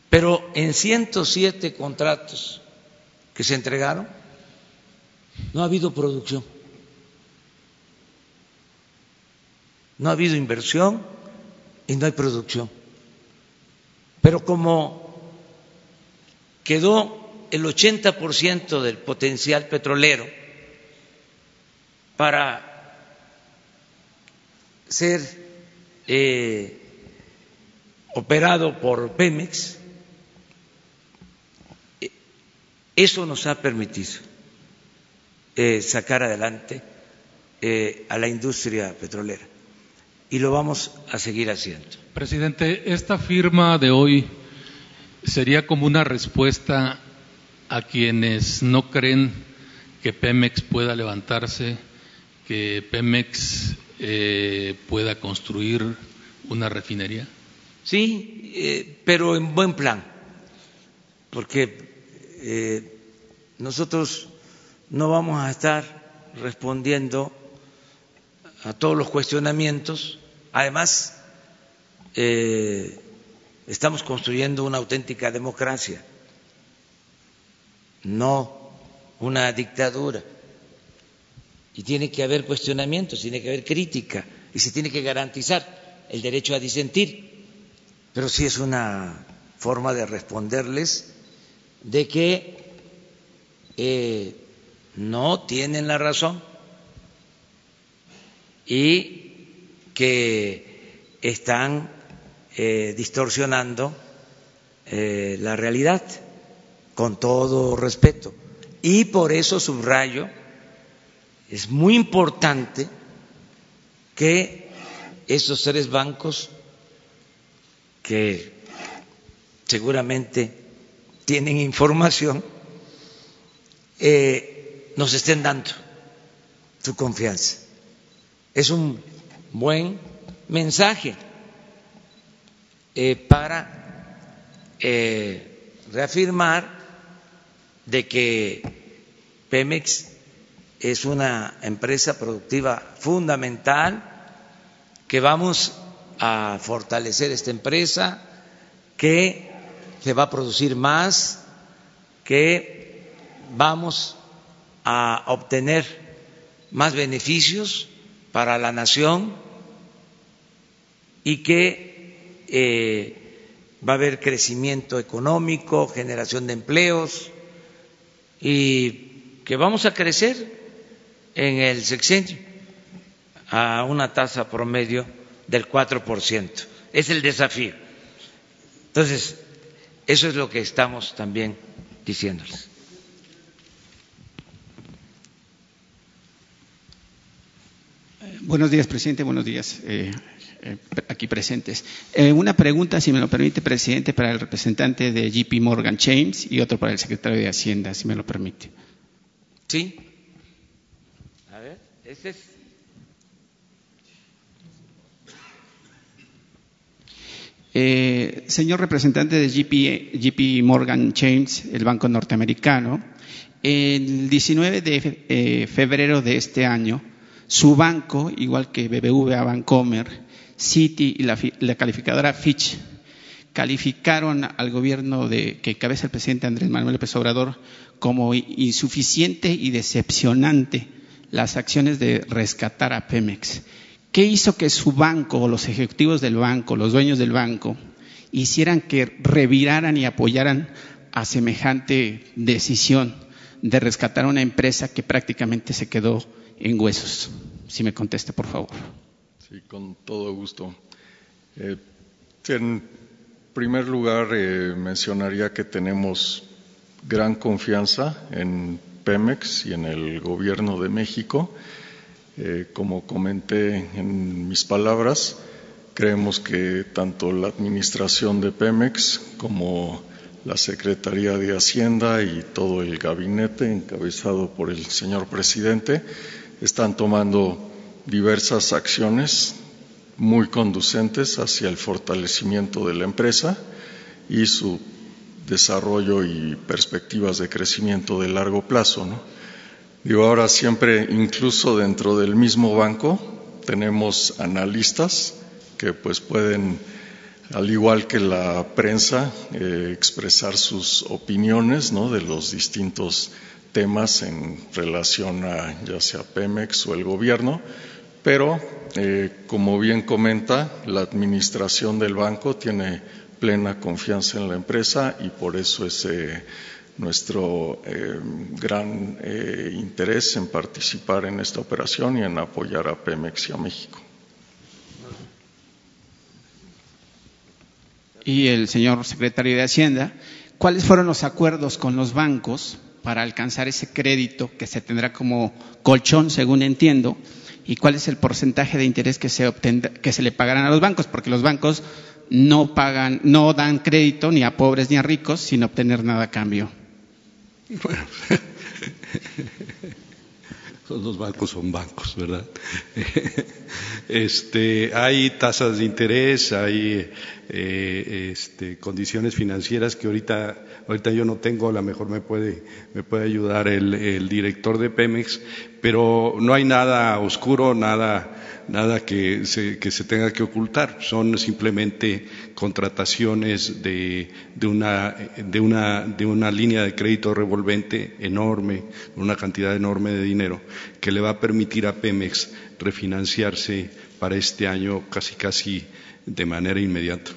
Pero en 107 contratos que se entregaron, no ha habido producción, no ha habido inversión y no hay producción. Pero como quedó el 80% del potencial petrolero para ser eh, operado por Pemex, eso nos ha permitido eh, sacar adelante eh, a la industria petrolera y lo vamos a seguir haciendo. Presidente, esta firma de hoy sería como una respuesta a quienes no creen que Pemex pueda levantarse, que Pemex eh, pueda construir una refinería. Sí, eh, pero en buen plan, porque eh, nosotros no vamos a estar respondiendo a todos los cuestionamientos. Además, eh, estamos construyendo una auténtica democracia, no una dictadura. Y tiene que haber cuestionamientos, tiene que haber crítica y se tiene que garantizar el derecho a disentir. Pero sí es una forma de responderles de que eh, no tienen la razón y que están eh, distorsionando eh, la realidad con todo respeto. Y por eso subrayo, es muy importante que esos tres bancos que seguramente tienen información eh, nos estén dando su confianza. Es un buen mensaje eh, para eh, reafirmar de que Pemex es una empresa productiva fundamental, que vamos a fortalecer esta empresa, que se va a producir más, que vamos a obtener más beneficios para la nación y que eh, va a haber crecimiento económico, generación de empleos y que vamos a crecer en el sexenio a una tasa promedio del 4%. Es el desafío. Entonces, eso es lo que estamos también diciéndoles. Buenos días, presidente. Buenos días, eh, eh, aquí presentes. Eh, una pregunta, si me lo permite, presidente, para el representante de JP Morgan James y otro para el secretario de Hacienda, si me lo permite. Sí. A ver, ese es. Eh, señor representante de GP, GP Morgan Chase, el banco norteamericano, el 19 de eh, febrero de este año, su banco, igual que BBVA Bancomer, Citi y la, calificadora Fitch, calificaron al gobierno de, que cabeza el presidente Andrés Manuel López Obrador como insuficiente y decepcionante las acciones de rescatar a Pemex. ¿Qué hizo que su banco, los ejecutivos del banco, los dueños del banco, hicieran que reviraran y apoyaran a semejante decisión de rescatar una empresa que prácticamente se quedó en huesos? Si me conteste, por favor. Sí, con todo gusto. Eh, en primer lugar, eh, mencionaría que tenemos gran confianza en Pemex y en el gobierno de México. Eh, como comenté en mis palabras, creemos que tanto la administración de Pemex como la Secretaría de Hacienda y todo el gabinete encabezado por el señor presidente están tomando diversas acciones muy conducentes hacia el fortalecimiento de la empresa y su desarrollo y perspectivas de crecimiento de largo plazo. ¿no? Digo, ahora siempre, incluso dentro del mismo banco, tenemos analistas que pues pueden, al igual que la prensa, eh, expresar sus opiniones ¿no? de los distintos temas en relación a ya sea Pemex o el gobierno, pero eh, como bien comenta, la administración del banco tiene plena confianza en la empresa y por eso es eh, nuestro eh, gran interés en participar en esta operación y en apoyar a Pemex y a México. Y el señor secretario de Hacienda, ¿cuáles fueron los acuerdos con los bancos para alcanzar ese crédito que se tendrá como colchón, según entiendo? ¿Y cuál es el porcentaje de interés que se, que se le pagarán a los bancos? Porque los bancos no pagan, no dan crédito ni a pobres ni a ricos sin obtener nada a cambio. Bueno, los bancos son bancos, ¿verdad? Este, hay tasas de interés, hay eh, este, condiciones financieras que ahorita, ahorita yo no tengo, a lo mejor me puede, me puede ayudar el, el director de Pemex, pero no hay nada oscuro, nada, nada que se, que se tenga que ocultar. Son simplemente contrataciones de, de, una, de, una, de una línea de crédito revolvente enorme, una cantidad enorme de dinero, que le va a permitir a Pemex refinanciarse para este año casi casi de manera inmediata.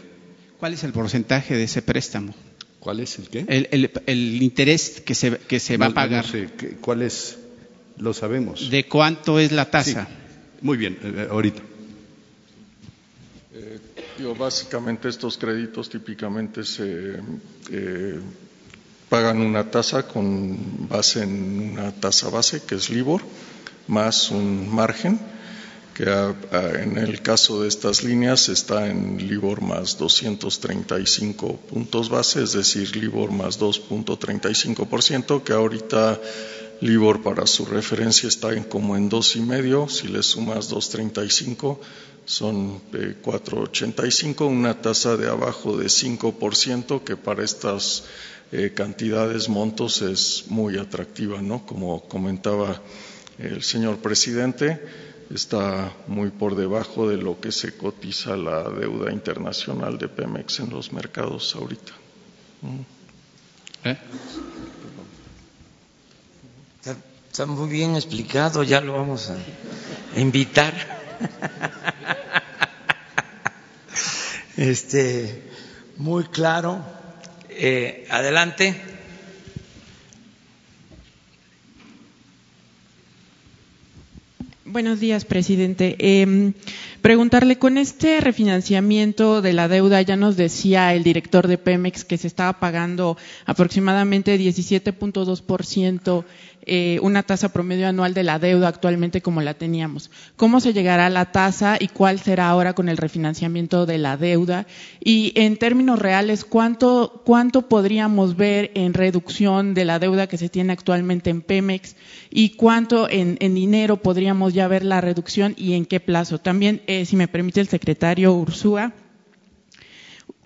¿Cuál es el porcentaje de ese préstamo? ¿Cuál es el qué? El, el, el interés que se, que se va No, a pagar. no sé, ¿qué- ¿cuál es? Lo sabemos. ¿De cuánto es la tasa? Muy bien, eh, ahorita. Eh, digo, básicamente estos créditos típicamente se eh, pagan una tasa con base en una tasa base que es LIBOR más un margen que a- a- en el caso de estas líneas está en LIBOR más 235 puntos base, es decir, LIBOR más 2.35%, que ahorita LIBOR para su referencia está en como en dos y medio, si le sumas 2.35 son eh, 4.85, una tasa de abajo de 5% que para estas eh, cantidades, montos es muy atractiva, ¿no? Como comentaba el señor presidente, está muy por debajo de lo que se cotiza la deuda internacional de Pemex en los mercados ahorita. Mm. ¿Eh? Está, está muy bien explicado, ya lo vamos a invitar. Este, muy claro. Eh, adelante. Buenos días, presidente. Eh, Preguntarle, con este refinanciamiento de la deuda, ya nos decía el director de Pemex que se estaba pagando aproximadamente 17.2%, eh, una tasa promedio anual de la deuda actualmente como la teníamos. ¿Cómo se llegará a la tasa y cuál será ahora con el refinanciamiento de la deuda? Y en términos reales, ¿cuánto, cuánto podríamos ver en reducción de la deuda que se tiene actualmente en Pemex y cuánto en, en dinero podríamos ya ver la reducción y en qué plazo? También eh, si me permite el secretario Ursúa,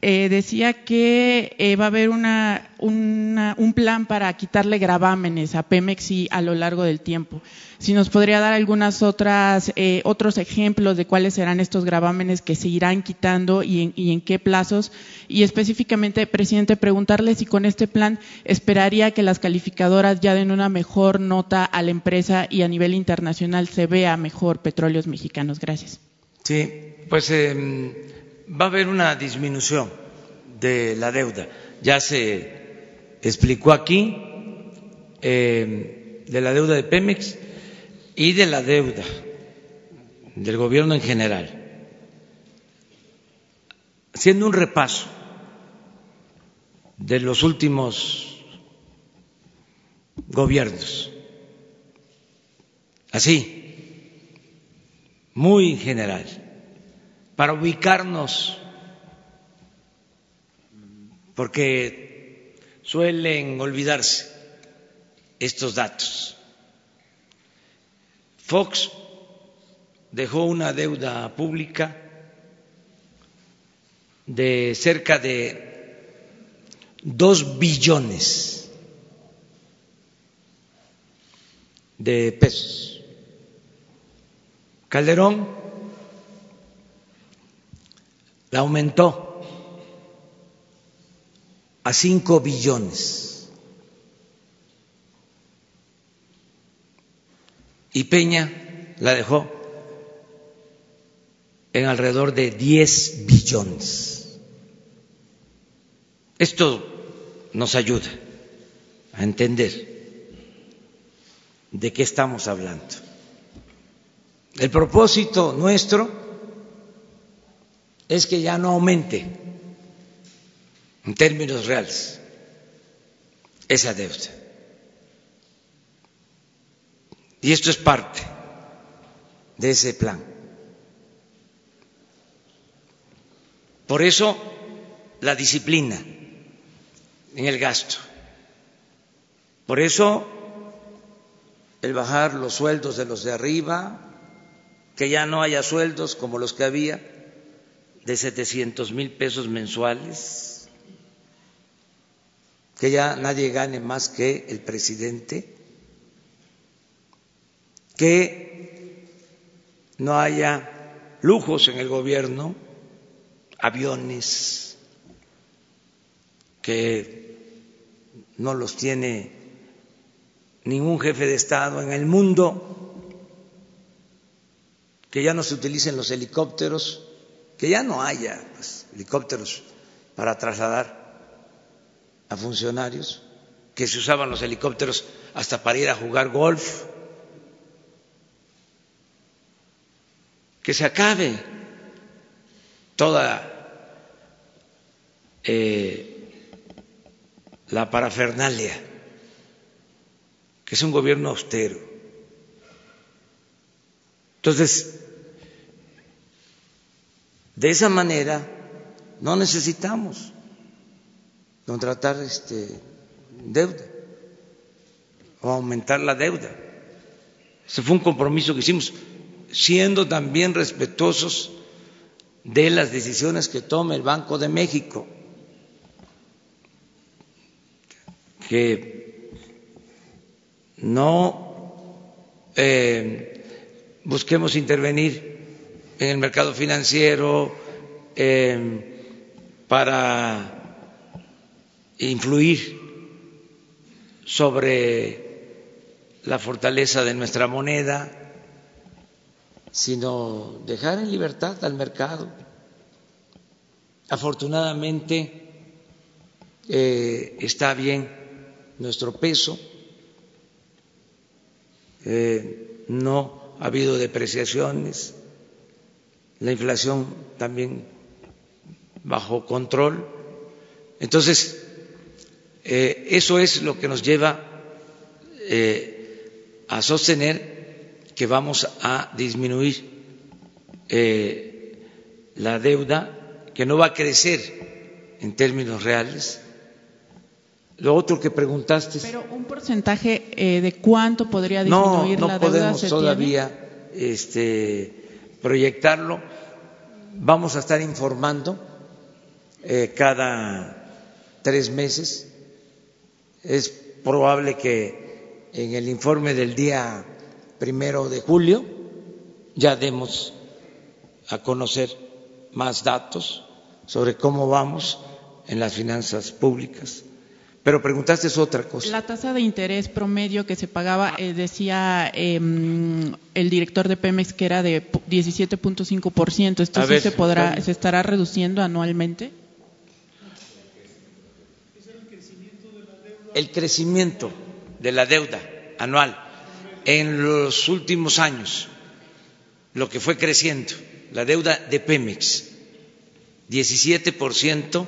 eh, decía que eh, va a haber una, un plan para quitarle gravámenes a Pemex y a lo largo del tiempo. Si nos podría dar algunas otras otros ejemplos de cuáles serán estos gravámenes que se irán quitando y en, y en, qué plazos. Y específicamente, presidente, preguntarle si con este plan esperaría que las calificadoras ya den una mejor nota a la empresa y a nivel internacional se vea mejor petróleos mexicanos. Gracias. Sí, pues eh, va a haber una disminución de la deuda. Ya se explicó aquí eh, de la deuda de Pemex y de la deuda del gobierno en general. Haciendo un repaso de los últimos gobiernos, así, muy general, para ubicarnos, porque suelen olvidarse estos datos. Fox dejó una deuda pública de cerca de dos billones de pesos Calderón la aumentó a cinco billones y Peña la dejó en alrededor de diez billones. Esto nos ayuda a entender de qué estamos hablando. El propósito nuestro es que ya no aumente en términos reales esa deuda. Y esto es parte de ese plan. Por eso la disciplina en el gasto. Por eso el bajar los sueldos de los de arriba, que ya no haya sueldos como los que había de 700 mil pesos mensuales, que ya nadie gane más que el presidente, que no haya lujos en el gobierno, aviones que no los tiene ningún jefe de Estado en el mundo que ya no se utilicen los helicópteros, que ya no haya pues, helicópteros para trasladar a funcionarios, que se usaban los helicópteros hasta para ir a jugar golf, que se acabe toda eh, la parafernalia, que es un gobierno austero. Entonces, de esa manera no necesitamos contratar este, deuda o aumentar la deuda. Ese fue un compromiso que hicimos, siendo también respetuosos de las decisiones que tome el Banco de México, que no eh, busquemos intervenir en el mercado financiero para influir sobre la fortaleza de nuestra moneda, sino dejar en libertad al mercado. Afortunadamente eh, está bien nuestro peso, eh, no ha habido depreciaciones la inflación también bajo control. Entonces, eh, eso es lo que nos lleva eh, a sostener que vamos a disminuir eh, la deuda, que no va a crecer en términos reales. Lo otro que preguntaste. Pero un porcentaje de cuánto podría disminuir no, la deuda. No podemos ¿se todavía este, proyectarlo. Vamos a estar informando eh, cada tres meses. Es probable que en el informe del día primero de julio ya demos a conocer más datos sobre cómo vamos en las finanzas públicas. Pero preguntaste es otra cosa. La tasa de interés promedio que se pagaba, eh, decía eh, el director de Pemex que era de 17.5%. ¿Esto A sí ver, se podrá, se estará reduciendo anualmente? El crecimiento de la deuda anual en los últimos años, lo que fue creciendo, la deuda de Pemex, 17%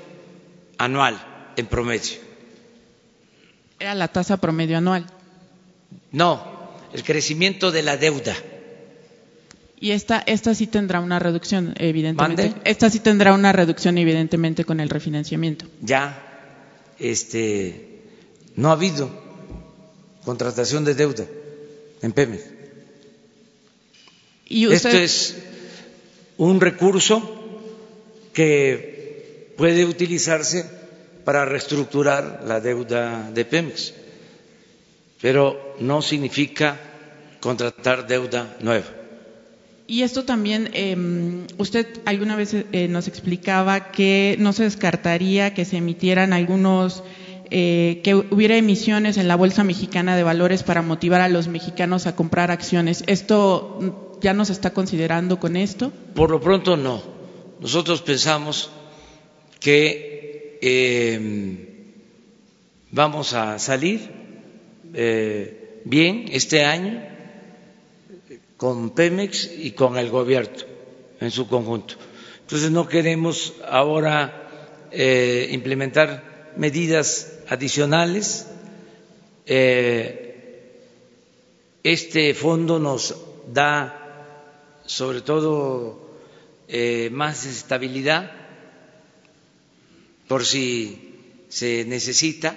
anual en promedio. Era la tasa promedio anual. No, el crecimiento de la deuda. Y esta, esta sí tendrá una reducción, evidentemente. ¿Mande? Esta sí tendrá una reducción, evidentemente, con el refinanciamiento. Ya este, no ha habido contratación de deuda en Pemex. Y usted, Esto es un recurso que puede utilizarse para reestructurar la deuda de Pemex, pero no significa contratar deuda nueva. y esto también, eh, usted alguna vez eh, nos explicaba que no se descartaría que se emitieran algunos, eh, que hubiera emisiones en la Bolsa Mexicana de Valores para motivar a los mexicanos a comprar acciones. ¿Esto ya no se está considerando con esto? Por lo pronto no. Nosotros pensamos que eh, vamos a salir eh, bien este año con Pemex y con el gobierno en su conjunto. Entonces no queremos ahora eh, implementar medidas adicionales. Eh, este fondo nos da sobre todo más estabilidad por si se necesita.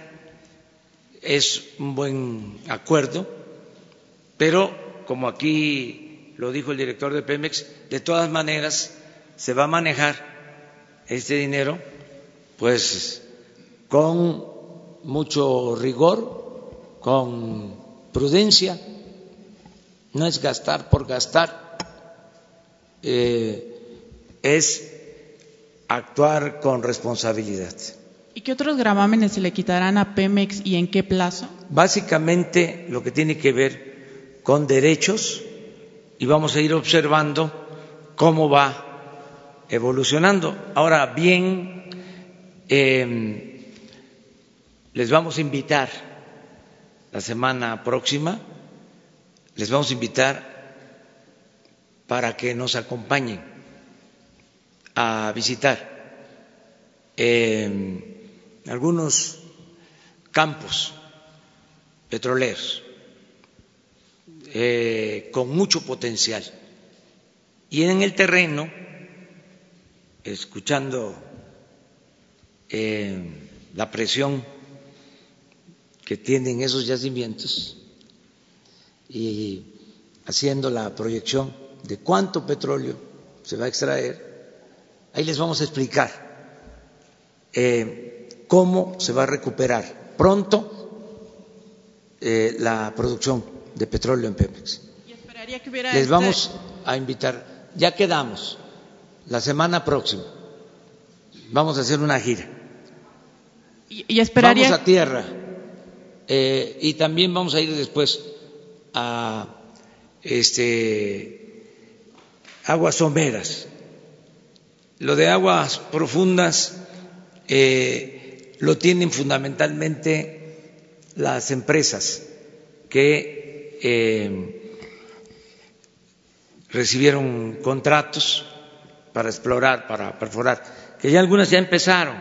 Es un buen acuerdo, pero como aquí lo dijo el director de Pemex, de todas maneras se va a manejar este dinero pues con mucho rigor, con prudencia, no es gastar por gastar, eh, es actuar con responsabilidad. ¿Y qué otros gravámenes se le quitarán a Pemex y en qué plazo? Básicamente lo que tiene que ver con derechos y vamos a ir observando cómo va evolucionando. Ahora bien, eh, les vamos a invitar la semana próxima, les vamos a invitar para que nos acompañen a visitar eh, algunos campos petroleros eh, con mucho potencial. Y en el terreno, escuchando eh, la presión que tienen esos yacimientos y haciendo la proyección de cuánto petróleo se va a extraer, ahí les vamos a explicar eh, cómo se va a recuperar pronto eh, la producción de petróleo en Pemex. Y esperaría que hubiera Les este- vamos a invitar, ya quedamos, la semana próxima vamos a hacer una gira. y, y esperaría Vamos a tierra eh, y también vamos a ir después a este, aguas someras. Lo de aguas profundas eh, lo tienen fundamentalmente las empresas que eh, recibieron contratos para explorar, para perforar, que ya algunas ya empezaron,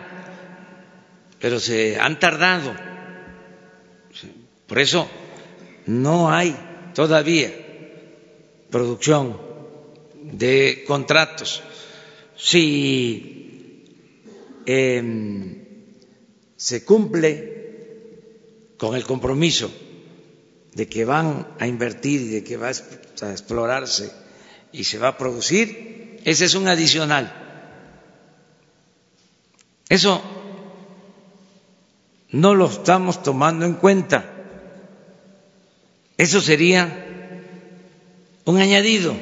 pero se han tardado. Por eso no hay todavía producción de contratos. Si eh, se cumple con el compromiso de que van a invertir y de que va a explorarse y se va a producir, ese es un adicional. Eso no lo estamos tomando en cuenta. Eso sería un añadido.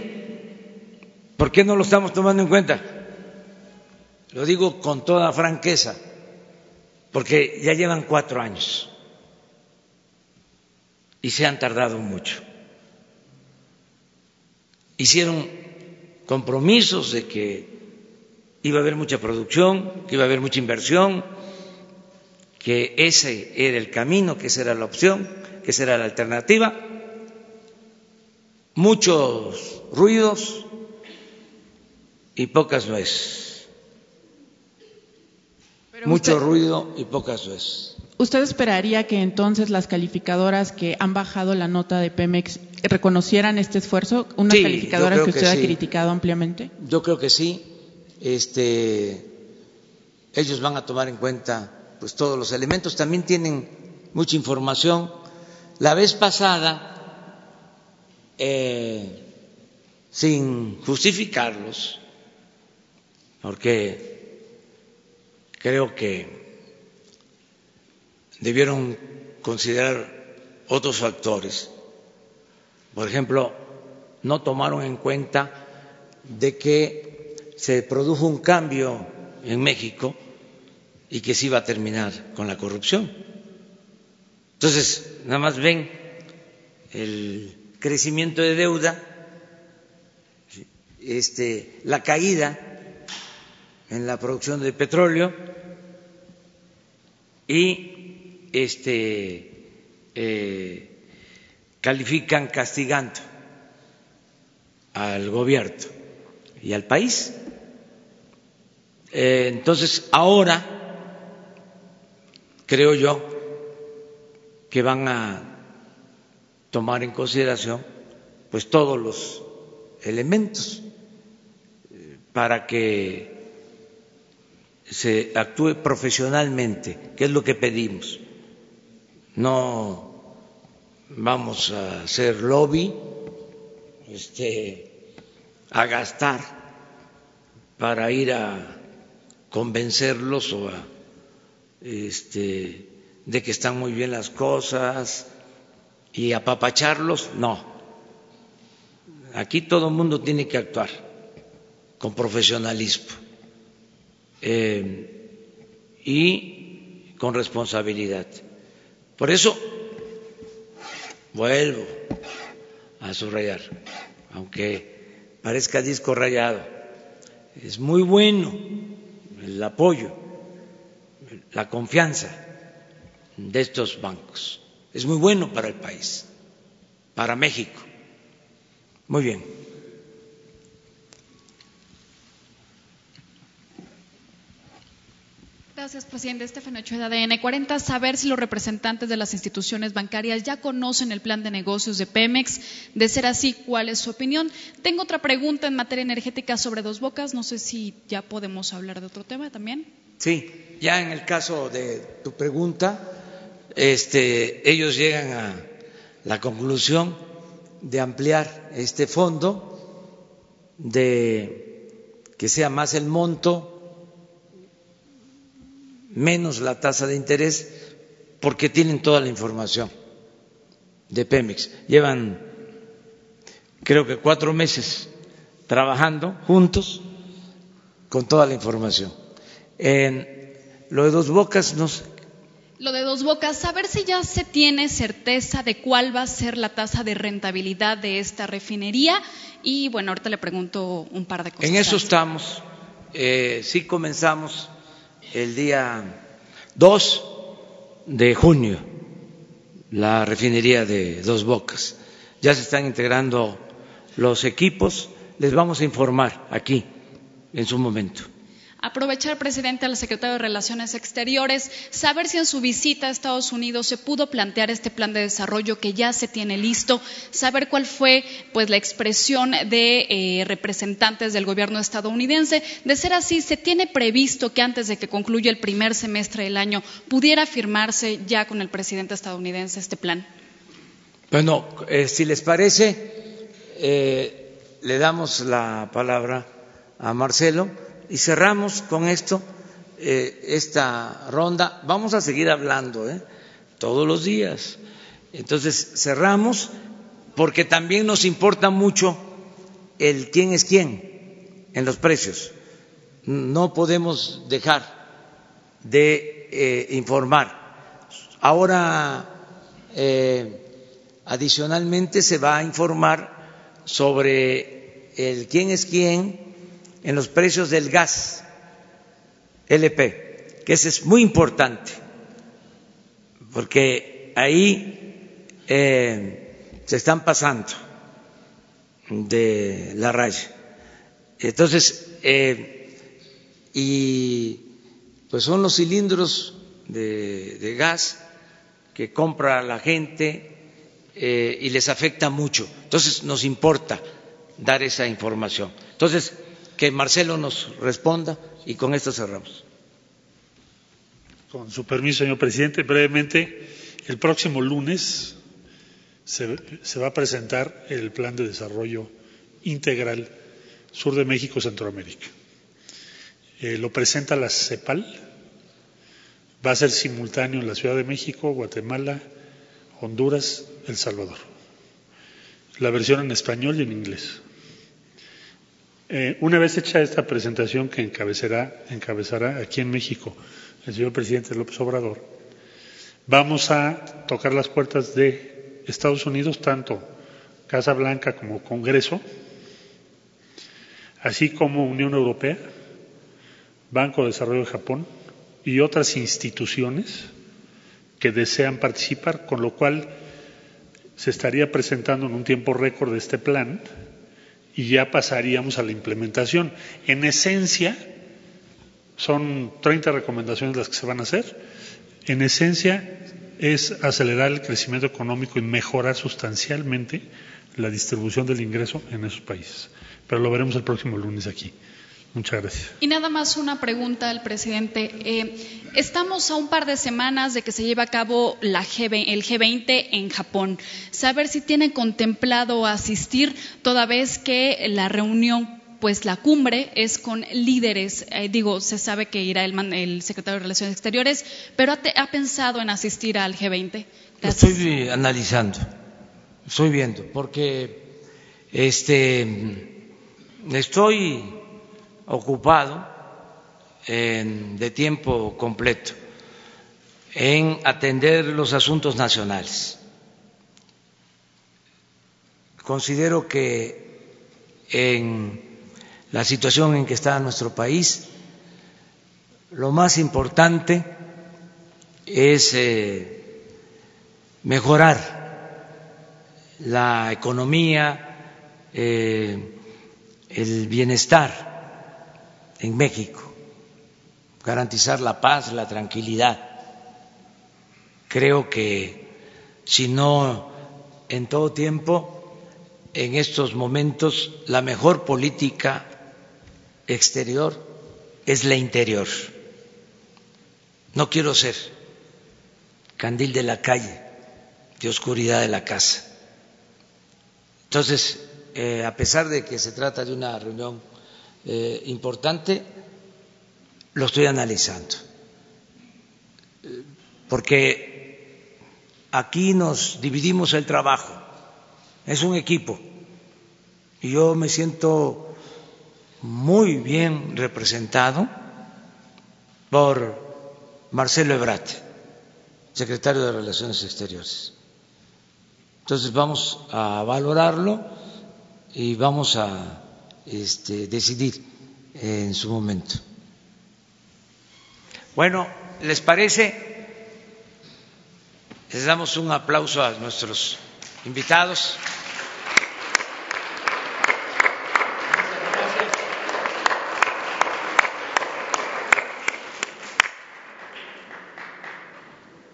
¿Por qué no lo estamos tomando en cuenta? Lo digo con toda franqueza, porque ya llevan cuatro años y se han tardado mucho. Hicieron compromisos de que iba a haber mucha producción, que iba a haber mucha inversión, que ese era el camino, que esa era la opción, que esa era la alternativa. Muchos ruidos y pocas nueces. Mucho ruido y pocas nueces. ¿Usted esperaría que entonces las calificadoras que han bajado la nota de Pemex reconocieran este esfuerzo? Unas Sí, calificadoras que usted que ha criticado ampliamente. Yo creo que sí. Este, ellos van a tomar en cuenta pues todos los elementos. También tienen mucha información. La vez pasada, eh, sin justificarlos, porque creo que debieron considerar otros factores. Por ejemplo, no tomaron en cuenta de que se produjo un cambio en México y que se iba a terminar con la corrupción. Entonces, nada más ven el crecimiento de deuda, este, la caída en la producción de petróleo y este, eh, califican castigando al gobierno y al país. Eh, entonces, ahora creo yo que van a tomar en consideración pues todos los elementos eh, para que se actúe profesionalmente, que es lo que pedimos. No vamos a hacer lobby, este, a gastar para ir a convencerlos o a, este, de que están muy bien las cosas y apapacharlos, no. Aquí todo el mundo tiene que actuar con profesionalismo eh, y con responsabilidad. Por eso vuelvo a subrayar, aunque parezca disco rayado, es muy bueno el apoyo, la confianza de estos bancos. Es muy bueno para el país, para México. Muy bien. Gracias, presidente. Estefano Ochoa de ADN 40. Saber si los representantes de las instituciones bancarias ya conocen el plan de negocios de Pemex. De ser así, ¿cuál es su opinión? Tengo otra pregunta en materia energética sobre dos bocas. No sé si ya podemos hablar de otro tema también. Sí, ya en el caso de tu pregunta, este, ellos llegan a la conclusión de ampliar este fondo, de que sea más el monto, menos la tasa de interés, porque tienen toda la información de Pemex. Llevan, creo que cuatro meses trabajando juntos con toda la información. En lo de dos bocas, no sé. Lo de dos bocas, saber si ya se tiene certeza de cuál va a ser la tasa de rentabilidad de esta refinería. Y bueno, ahorita le pregunto un par de cosas. En eso estamos. Eh, sí comenzamos el día 2 de junio la refinería de Dos Bocas. Ya se están integrando los equipos. Les vamos a informar aquí en su momento. Aprovechar, presidente, al secretario de Relaciones Exteriores, saber si en su visita a Estados Unidos se pudo plantear este plan de desarrollo que ya se tiene listo, saber cuál fue pues la expresión de eh, representantes del gobierno estadounidense. De ser así, ¿se tiene previsto que antes de que concluya el primer semestre del año pudiera firmarse ya con el presidente estadounidense este plan? Bueno, eh, si les parece, eh, le damos la palabra a Marcelo y cerramos con esto eh, esta ronda. Vamos a seguir hablando ¿eh? todos los días. Entonces cerramos porque también nos importa mucho el quién es quién en los precios. No podemos dejar de eh, informar. Ahora, adicionalmente, se va a informar sobre el quién es quién en los precios del gas LP, que ese es muy importante, porque ahí eh, se están pasando de la raya. Entonces, eh, y pues son los cilindros de, gas que compra la gente eh, y les afecta mucho. Entonces, nos importa dar esa información. Entonces, que Marcelo nos responda y con esto cerramos. Con su permiso, señor presidente, brevemente, el próximo lunes se, va a presentar el Plan de Desarrollo Integral Sur de México Centroamérica. Eh, lo presenta la CEPAL, va a ser simultáneo en la Ciudad de México, Guatemala, Honduras, El Salvador. La versión en español y en inglés. Eh, una vez hecha esta presentación que encabezará, encabezará aquí en México el señor presidente López Obrador, vamos a tocar las puertas de Estados Unidos, tanto Casa Blanca como Congreso, así como Unión Europea, Banco de Desarrollo de Japón y otras instituciones que desean participar, con lo cual se estaría presentando en un tiempo récord este plan y ya pasaríamos a la implementación. En esencia, son 30 recomendaciones las que se van a hacer. En esencia, es acelerar el crecimiento económico y mejorar sustancialmente la distribución del ingreso en esos países. Pero lo veremos el próximo lunes aquí. Muchas gracias. Y nada más una pregunta al presidente. Eh, estamos a un par de semanas de que se lleve a cabo la G, el G20 en Japón. Saber si tiene contemplado asistir, toda vez que la reunión pues la cumbre es con líderes, eh, digo, se sabe que irá el, el, secretario de Relaciones Exteriores, pero ha, ha pensado en asistir al G20. Gracias. Estoy analizando, estoy viendo, porque este, estoy ocupado de tiempo completo en atender los asuntos nacionales. Considero que en la situación en que está nuestro país, lo más importante es eh, mejorar la economía, eh, el bienestar en México, garantizar la paz, la tranquilidad. Creo que si no en todo tiempo, en estos momentos, la mejor política exterior es la interior. No quiero ser candil de la calle, de oscuridad de la casa. Entonces, eh, a pesar de que se trata de una reunión eh, importante, lo estoy analizando. Porque aquí nos dividimos el trabajo, es un equipo, y yo me siento muy bien representado por Marcelo Ebrat, secretario de Relaciones Exteriores. Entonces vamos a valorarlo y vamos a este, decidir en su momento. Bueno, ¿les parece? Les damos un aplauso a nuestros invitados.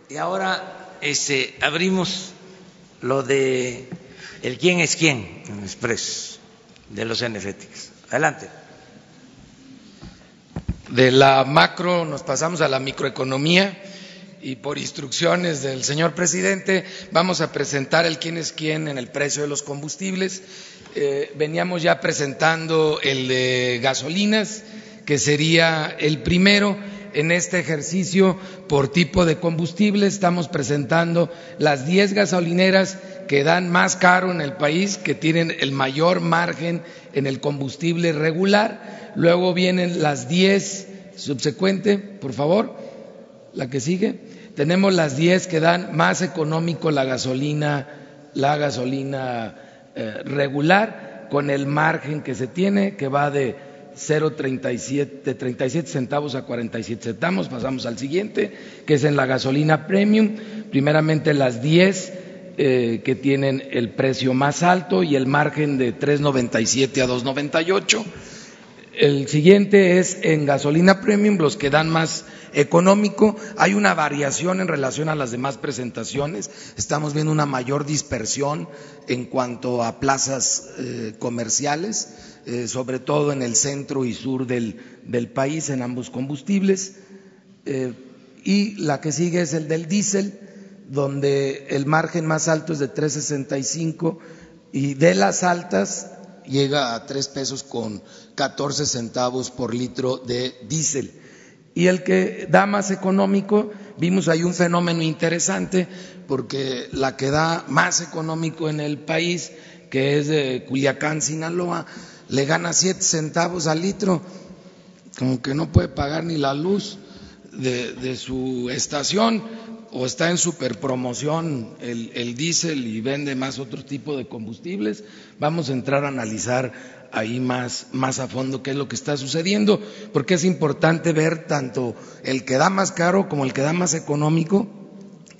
Y ahora este, abrimos lo de el quién es quién en Express de los energéticos. Adelante. De la macro nos pasamos a la microeconomía y por instrucciones del señor presidente vamos a presentar el quién es quién en el precio de los combustibles. Eh, veníamos ya presentando el de gasolinas, que sería el primero en este ejercicio por tipo de combustible. Estamos presentando las 10 gasolineras que dan más caro en el país, que tienen el mayor margen en el combustible regular. Luego vienen las 10 subsecuente, por favor, la que sigue. Tenemos las 10 que dan más económico la gasolina, la gasolina eh, regular, con el margen que se tiene, que va de 0.37 de 37 centavos a 47 centavos. Pasamos al siguiente, que es en la gasolina premium. Primeramente las 10 eh, que tienen el precio más alto y el margen de 3.97 a 2.98. El siguiente es en gasolina premium, los que dan más económico. Hay una variación en relación a las demás presentaciones. Estamos viendo una mayor dispersión en cuanto a plazas eh, comerciales, eh, sobre todo en el centro y sur del, país, en ambos combustibles. Eh, y la que sigue es el del diésel, donde el margen más alto es de 365 y de las altas llega a tres pesos con 14 centavos por litro de diésel. Y el que da más económico, vimos ahí un fenómeno interesante, porque la que da más económico en el país, que es de Culiacán, Sinaloa, le gana siete centavos al litro, como que no puede pagar ni la luz de, su estación o está en superpromoción el, el diésel y vende más otro tipo de combustibles. Vamos a entrar a analizar ahí más, más a fondo qué es lo que está sucediendo, porque es importante ver tanto el que da más caro como el que da más económico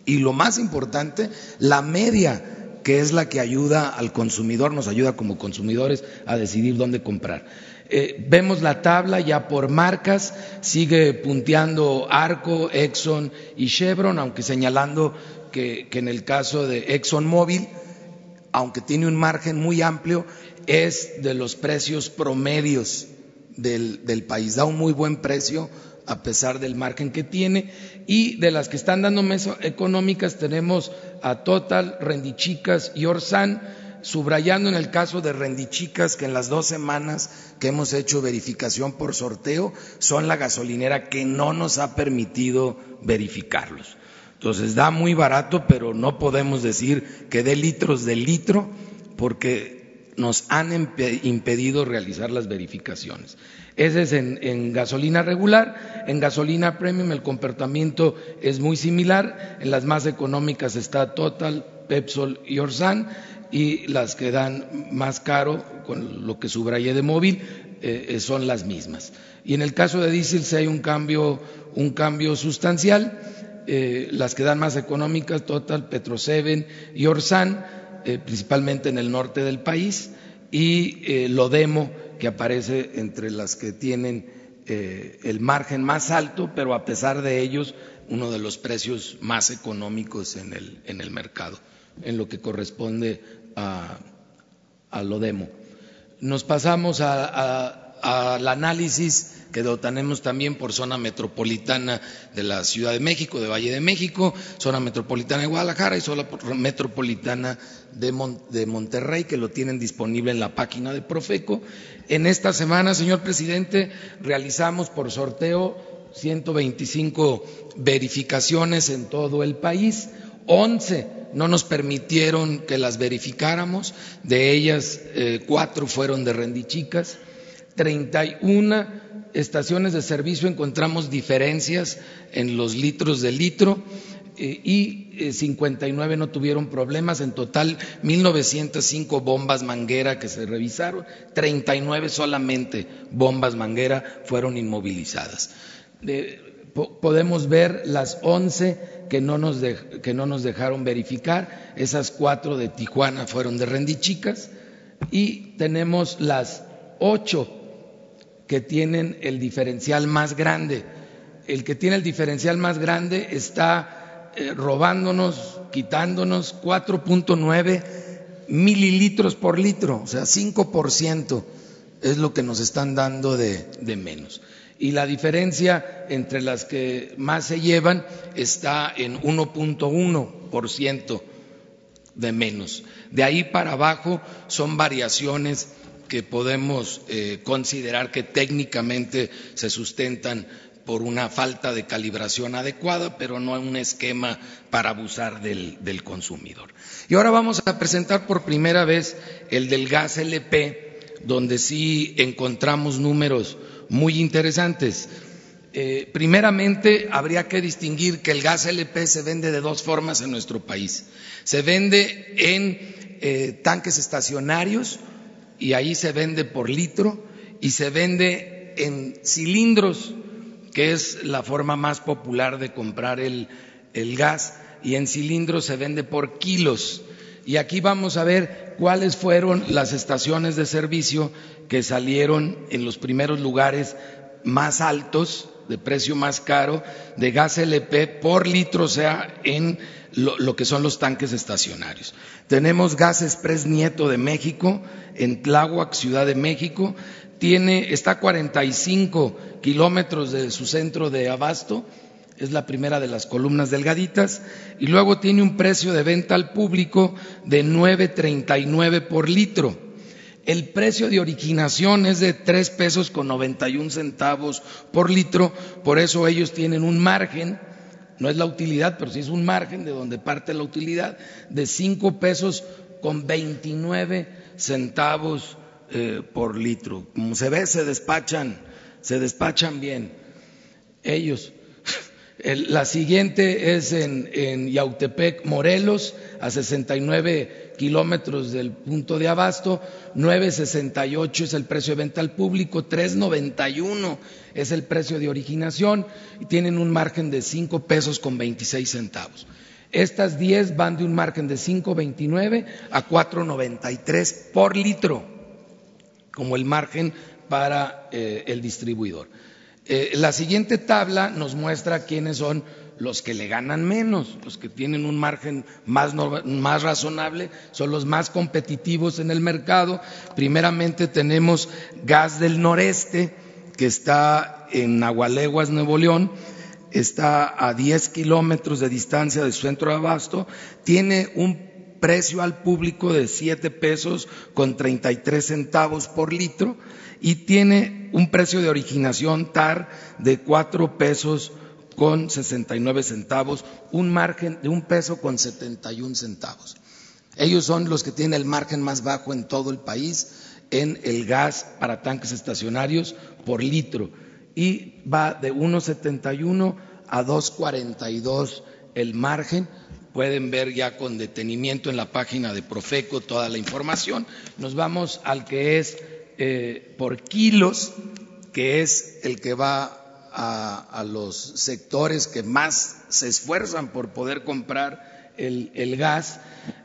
y lo más importante, la media que es la que ayuda al consumidor, nos ayuda como consumidores a decidir dónde comprar. Eh, vemos la tabla ya por marcas, sigue punteando Arco, Exxon y Chevron, aunque señalando que, en el caso de ExxonMobil, aunque tiene un margen muy amplio, es de los precios promedios del, del país, da un muy buen precio a pesar del margen que tiene. Y de las que están dando mesas económicas tenemos a Total, Rendichicas y Orsan subrayando en el caso de Rendichicas que en las dos semanas que hemos hecho verificación por sorteo son la gasolinera que no nos ha permitido verificarlos. Entonces da muy barato, pero no podemos decir que dé litros de litro porque nos han impedido realizar las verificaciones. Ese es en, gasolina regular. En gasolina premium el comportamiento es muy similar. En las más económicas está Total, Pepsol y Orsan y las que dan más caro, con lo que subrayé de móvil, eh, eh, son las mismas. Y en el caso de diésel sí hay un cambio, un cambio sustancial. Eh, las que dan más económicas, Total, Petroseven y Orsan, principalmente en el norte del país, y Lodemo, que aparece entre las que tienen el margen más alto, pero a pesar de ellos, uno de los precios más económicos en el, en el mercado, en lo que corresponde a, a Lodemo. Nos pasamos al análisis que lo también por zona metropolitana de la Ciudad de México, de Valle de México, zona metropolitana de Guadalajara y zona metropolitana de, Monterrey, que lo tienen disponible en la página de Profeco. En esta semana, señor presidente, realizamos por sorteo 125 verificaciones en todo el país, 11 no nos permitieron que las verificáramos, de ellas eh, cuatro fueron de rendichicas, 31 estaciones de servicio encontramos diferencias en los litros de litro y 59 eh, no tuvieron problemas, en total 1905 bombas manguera que se revisaron, 39 solamente bombas manguera fueron inmovilizadas. podemos ver las 11 que no, nos que no nos dejaron verificar. Esas cuatro de Tijuana fueron de Rendichicas y tenemos las ocho que tienen el diferencial más grande. El que tiene el diferencial más grande está eh, robándonos, quitándonos 4.9 mililitros por litro, o sea, 5% es lo que nos están dando de, de menos. Y la diferencia entre las que más se llevan está en 1.1% de menos. De ahí para abajo son variaciones que podemos eh, considerar que técnicamente se sustentan por una falta de calibración adecuada, pero no un esquema para abusar del, consumidor. Y ahora vamos a presentar por primera vez el del gas LP, donde sí encontramos números muy interesantes. Eh, primeramente, habría que distinguir que el gas LP se vende de dos formas en nuestro país. Se vende en eh, tanques estacionarios y ahí se vende por litro y se vende en cilindros, que es la forma más popular de comprar el, el gas, y en cilindros se vende por kilos. Y aquí vamos a ver cuáles fueron las estaciones de servicio que salieron en los primeros lugares más altos, de precio más caro, de gas LP por litro, o sea, en lo, lo, que son los tanques estacionarios. Tenemos Gas Express Nieto de México, en Tláhuac, Ciudad de México, tiene, está a 45 kilómetros de su centro de abasto, es la primera de las columnas delgaditas, y luego tiene un precio de venta al público de 9.39 por litro. El precio de originación es de tres pesos con 91 centavos por litro, por eso ellos tienen un margen, no es la utilidad, pero sí es un margen de donde parte la utilidad, de cinco pesos con 29 centavos eh, por litro. Como se ve, se despachan, se despachan bien. Ellos. El, la siguiente es en, en, Yautepec, Morelos, a 69 kilómetros del punto de abasto, 9.68 es el precio de venta al público, 3.91 es el precio de originación y tienen un margen de 5 pesos con 26 centavos. Estas 10 van de un margen de 5.29 a 4.93 por litro, como el margen para eh, el distribuidor. Eh, la siguiente tabla nos muestra quiénes son los que le ganan menos, los que tienen un margen más, más, razonable, son los más competitivos en el mercado. Primeramente tenemos Gas del Noreste, que está en Agualeguas, Nuevo León, está a 10 kilómetros de distancia de su centro de abasto, tiene un precio al público de 7 pesos con 33 centavos por litro y tiene un precio de originación TAR de 4 pesos con 69 centavos, un margen de un peso con 71 centavos. Ellos son los que tienen el margen más bajo en todo el país en el gas para tanques estacionarios por litro y va de 1.71 a 2.42 el margen. Pueden ver ya con detenimiento en la página de Profeco toda la información. Nos vamos al que es eh, por kilos, que es el que va a, los sectores que más se esfuerzan por poder comprar el, gas.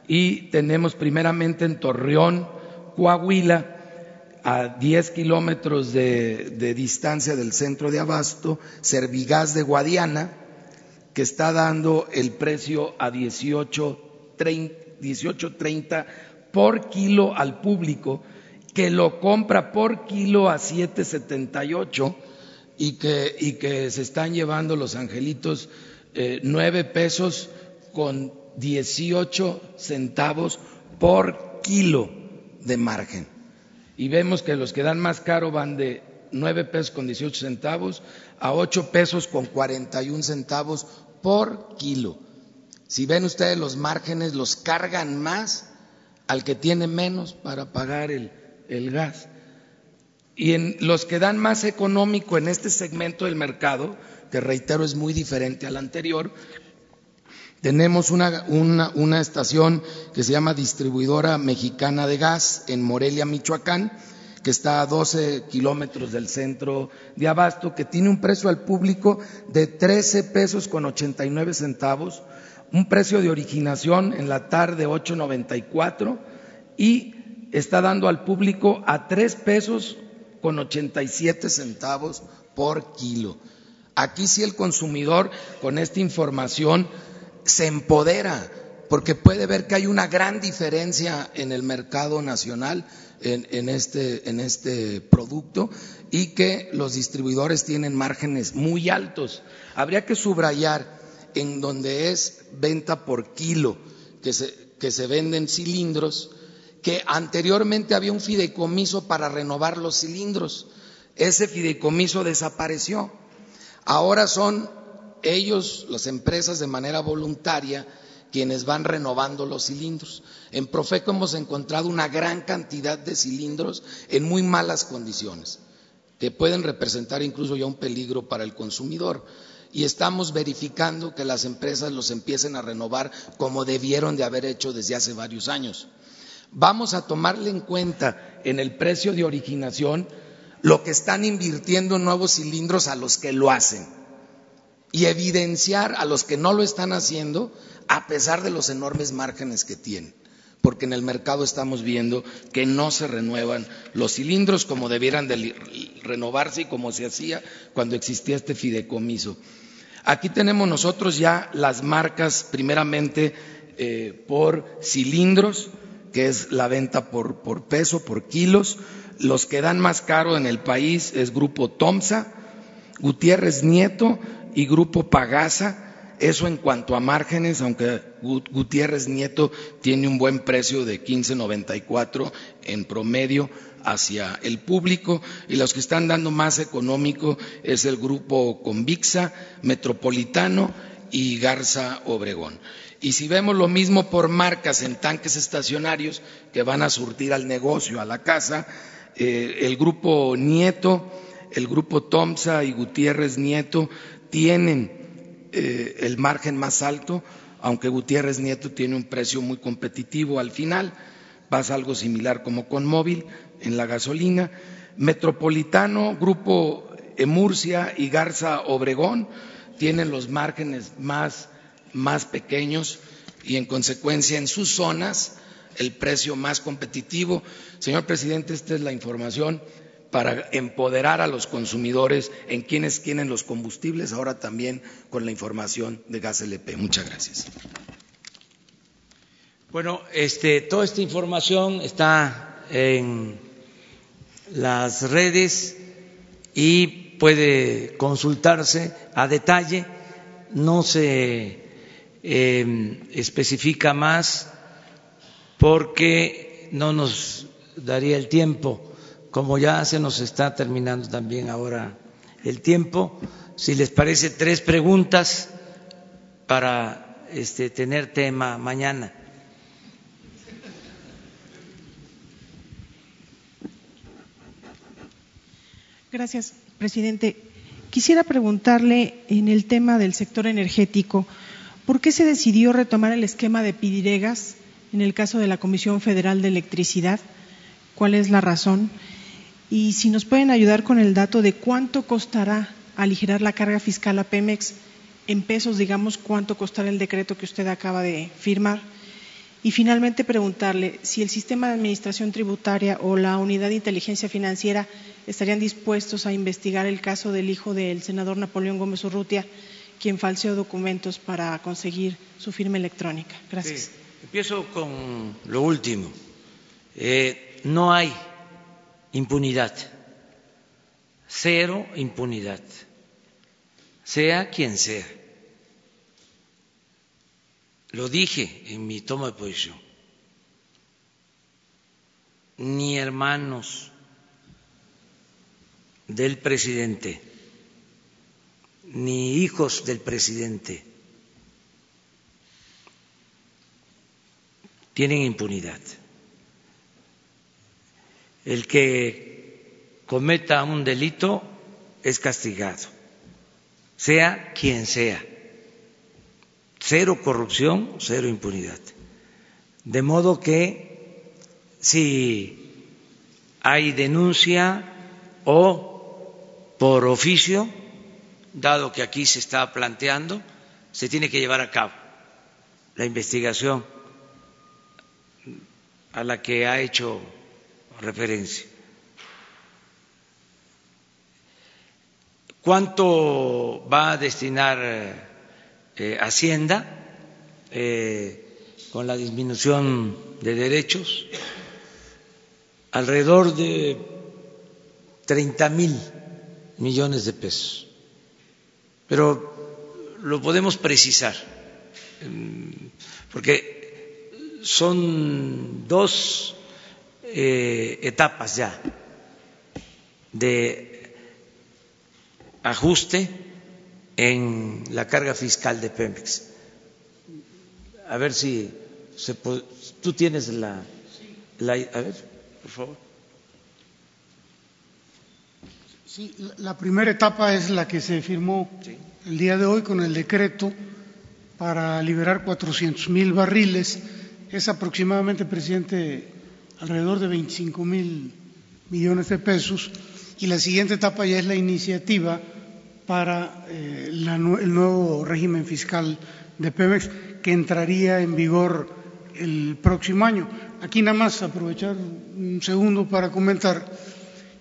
Y tenemos primeramente en Torreón, Coahuila, a 10 kilómetros de, distancia del centro de abasto, Servigas de Guadiana, que está dando el precio a 18.30 18, por kilo al público, que lo compra por kilo a 7.78 y que, y que se están llevando los angelitos eh, 9 pesos con 18 centavos por kilo de margen. Y vemos que los que dan más caro van de 9 pesos con 18 centavos a 8 pesos con 41 centavos por kilo. Si ven ustedes los márgenes, los cargan más al que tiene menos para pagar el, el gas. Y en los que dan más económico en este segmento del mercado, que reitero es muy diferente al anterior, tenemos una, una, una, estación que se llama Distribuidora Mexicana de Gas en Morelia, Michoacán, que está a 12 kilómetros del centro de Abasto, que tiene un precio al público de 13 pesos con 89 centavos, un precio de originación en la tarde 8.94 y está dando al público a 3 pesos con 87 centavos por kilo. Aquí sí el consumidor con esta información se empodera porque puede ver que hay una gran diferencia en el mercado nacional en, este, en este producto y que los distribuidores tienen márgenes muy altos. Habría que subrayar en donde es venta por kilo que se, que se venden cilindros, que anteriormente había un fideicomiso para renovar los cilindros. Ese fideicomiso desapareció. Ahora son ellos, las empresas, de manera voluntaria, quienes van renovando los cilindros. En Profeco hemos encontrado una gran cantidad de cilindros en muy malas condiciones, que pueden representar incluso ya un peligro para el consumidor. Y estamos verificando que las empresas los empiecen a renovar como debieron de haber hecho desde hace varios años. Vamos a tomarle en cuenta en el precio de originación lo que están invirtiendo en nuevos cilindros a los que lo hacen y evidenciar a los que no lo están haciendo a pesar de los enormes márgenes que tienen, porque en el mercado estamos viendo que no se renuevan los cilindros como debieran de renovarse y como se hacía cuando existía este fideicomiso. Aquí tenemos nosotros ya las marcas primeramente eh, por cilindros, que es la venta por, por peso, por kilos. Los que dan más caro en el país es Grupo Tomsa, Gutiérrez Nieto y Grupo Pagasa eso en cuanto a márgenes, aunque Gutiérrez Nieto tiene un buen precio de 15.94 en promedio hacia el público y los que están dando más económico es el grupo Convixa, Metropolitano y Garza Obregón. Y si vemos lo mismo por marcas en tanques estacionarios que van a surtir al negocio, a la casa, eh, el grupo Nieto, el grupo Tomsa y Gutiérrez Nieto tienen eh, el margen más alto, aunque Gutiérrez Nieto tiene un precio muy competitivo al final, pasa algo similar como con móvil en la gasolina. Metropolitano, Grupo Emurcia y Garza Obregón tienen los márgenes más, más pequeños y en consecuencia en sus zonas el precio más competitivo. Señor presidente, esta es la información para empoderar a los consumidores en quienes tienen los combustibles, ahora también con la información de gas LP. Muchas gracias. Bueno, este, toda esta información está en las redes y puede consultarse a detalle. No se eh, especifica más porque no nos daría el tiempo como ya se nos está terminando también ahora el tiempo, si les parece, tres preguntas para este, tener tema mañana. Gracias, presidente. Quisiera preguntarle en el tema del sector energético, ¿por qué se decidió retomar el esquema de Pidiregas en el caso de la Comisión Federal de Electricidad? ¿Cuál es la razón? Y si nos pueden ayudar con el dato de cuánto costará aligerar la carga fiscal a Pemex en pesos, digamos, cuánto costará el decreto que usted acaba de firmar. Y finalmente preguntarle si el sistema de administración tributaria o la unidad de inteligencia financiera estarían dispuestos a investigar el caso del hijo del senador Napoleón Gómez Urrutia, quien falseó documentos para conseguir su firma electrónica. Gracias. Empiezo con lo último. Eh, no hay impunidad, cero impunidad, sea quien sea. Lo dije en mi toma de posición. Ni hermanos del presidente, ni hijos del presidente tienen impunidad el que cometa un delito es castigado, sea quien sea. Cero corrupción, cero impunidad. De modo que si hay denuncia o por oficio, dado que aquí se está planteando, se tiene que llevar a cabo la investigación a la que ha hecho referencia. ¿Cuánto va a destinar eh, Hacienda eh, con la disminución de derechos, alrededor de 30 mil millones de pesos. Pero lo podemos precisar, em, porque son dos eh, etapas ya de ajuste en la carga fiscal de Pemex. A ver si se puede, tú tienes la, la, a ver, por favor. Sí, la primera etapa es la que se firmó el día de hoy con el decreto para liberar 400 mil barriles. Es aproximadamente, presidente, alrededor de 25 mil millones de pesos. Y la siguiente etapa ya es la iniciativa para eh, el nuevo régimen fiscal de Pemex que entraría en vigor el próximo año. Aquí nada más aprovechar un segundo para comentar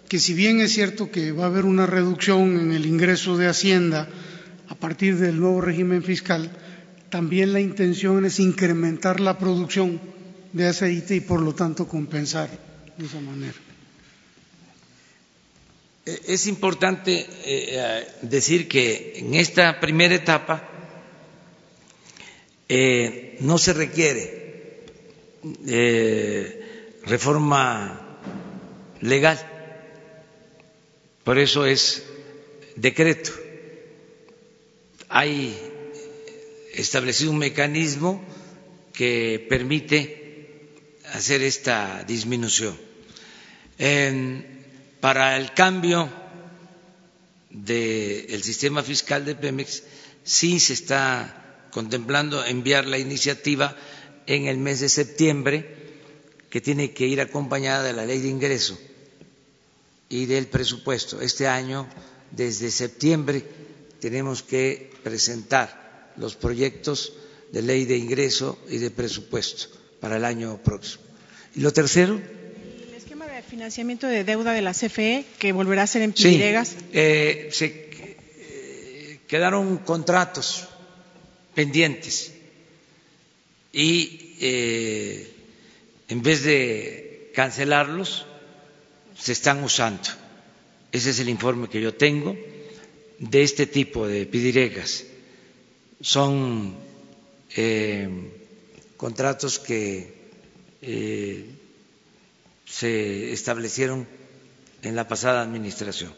que si bien es cierto que va a haber una reducción en el ingreso de Hacienda a partir del nuevo régimen fiscal, también la intención es incrementar la producción de aceite y por lo tanto compensar de esa manera. Eh, es importante eh, decir que en esta primera etapa eh, no se requiere eh, reforma legal, por eso es decreto. Hay establecido un mecanismo que permite hacer esta disminución. para el cambio del sistema fiscal de Pemex, sí se está contemplando enviar la iniciativa en el mes de septiembre, que tiene que ir acompañada de la ley de ingreso y del presupuesto. Este año, desde septiembre, tenemos que presentar los proyectos de ley de ingreso y de presupuesto para el año próximo. Y lo tercero. El esquema de financiamiento de deuda de la CFE, que volverá a ser en Pidiregas. Sí, eh, se eh, quedaron contratos pendientes y eh, en vez de cancelarlos, se están usando. Ese es el informe que yo tengo de este tipo de pidiregas. Son eh, contratos que eh, se establecieron en la pasada administración.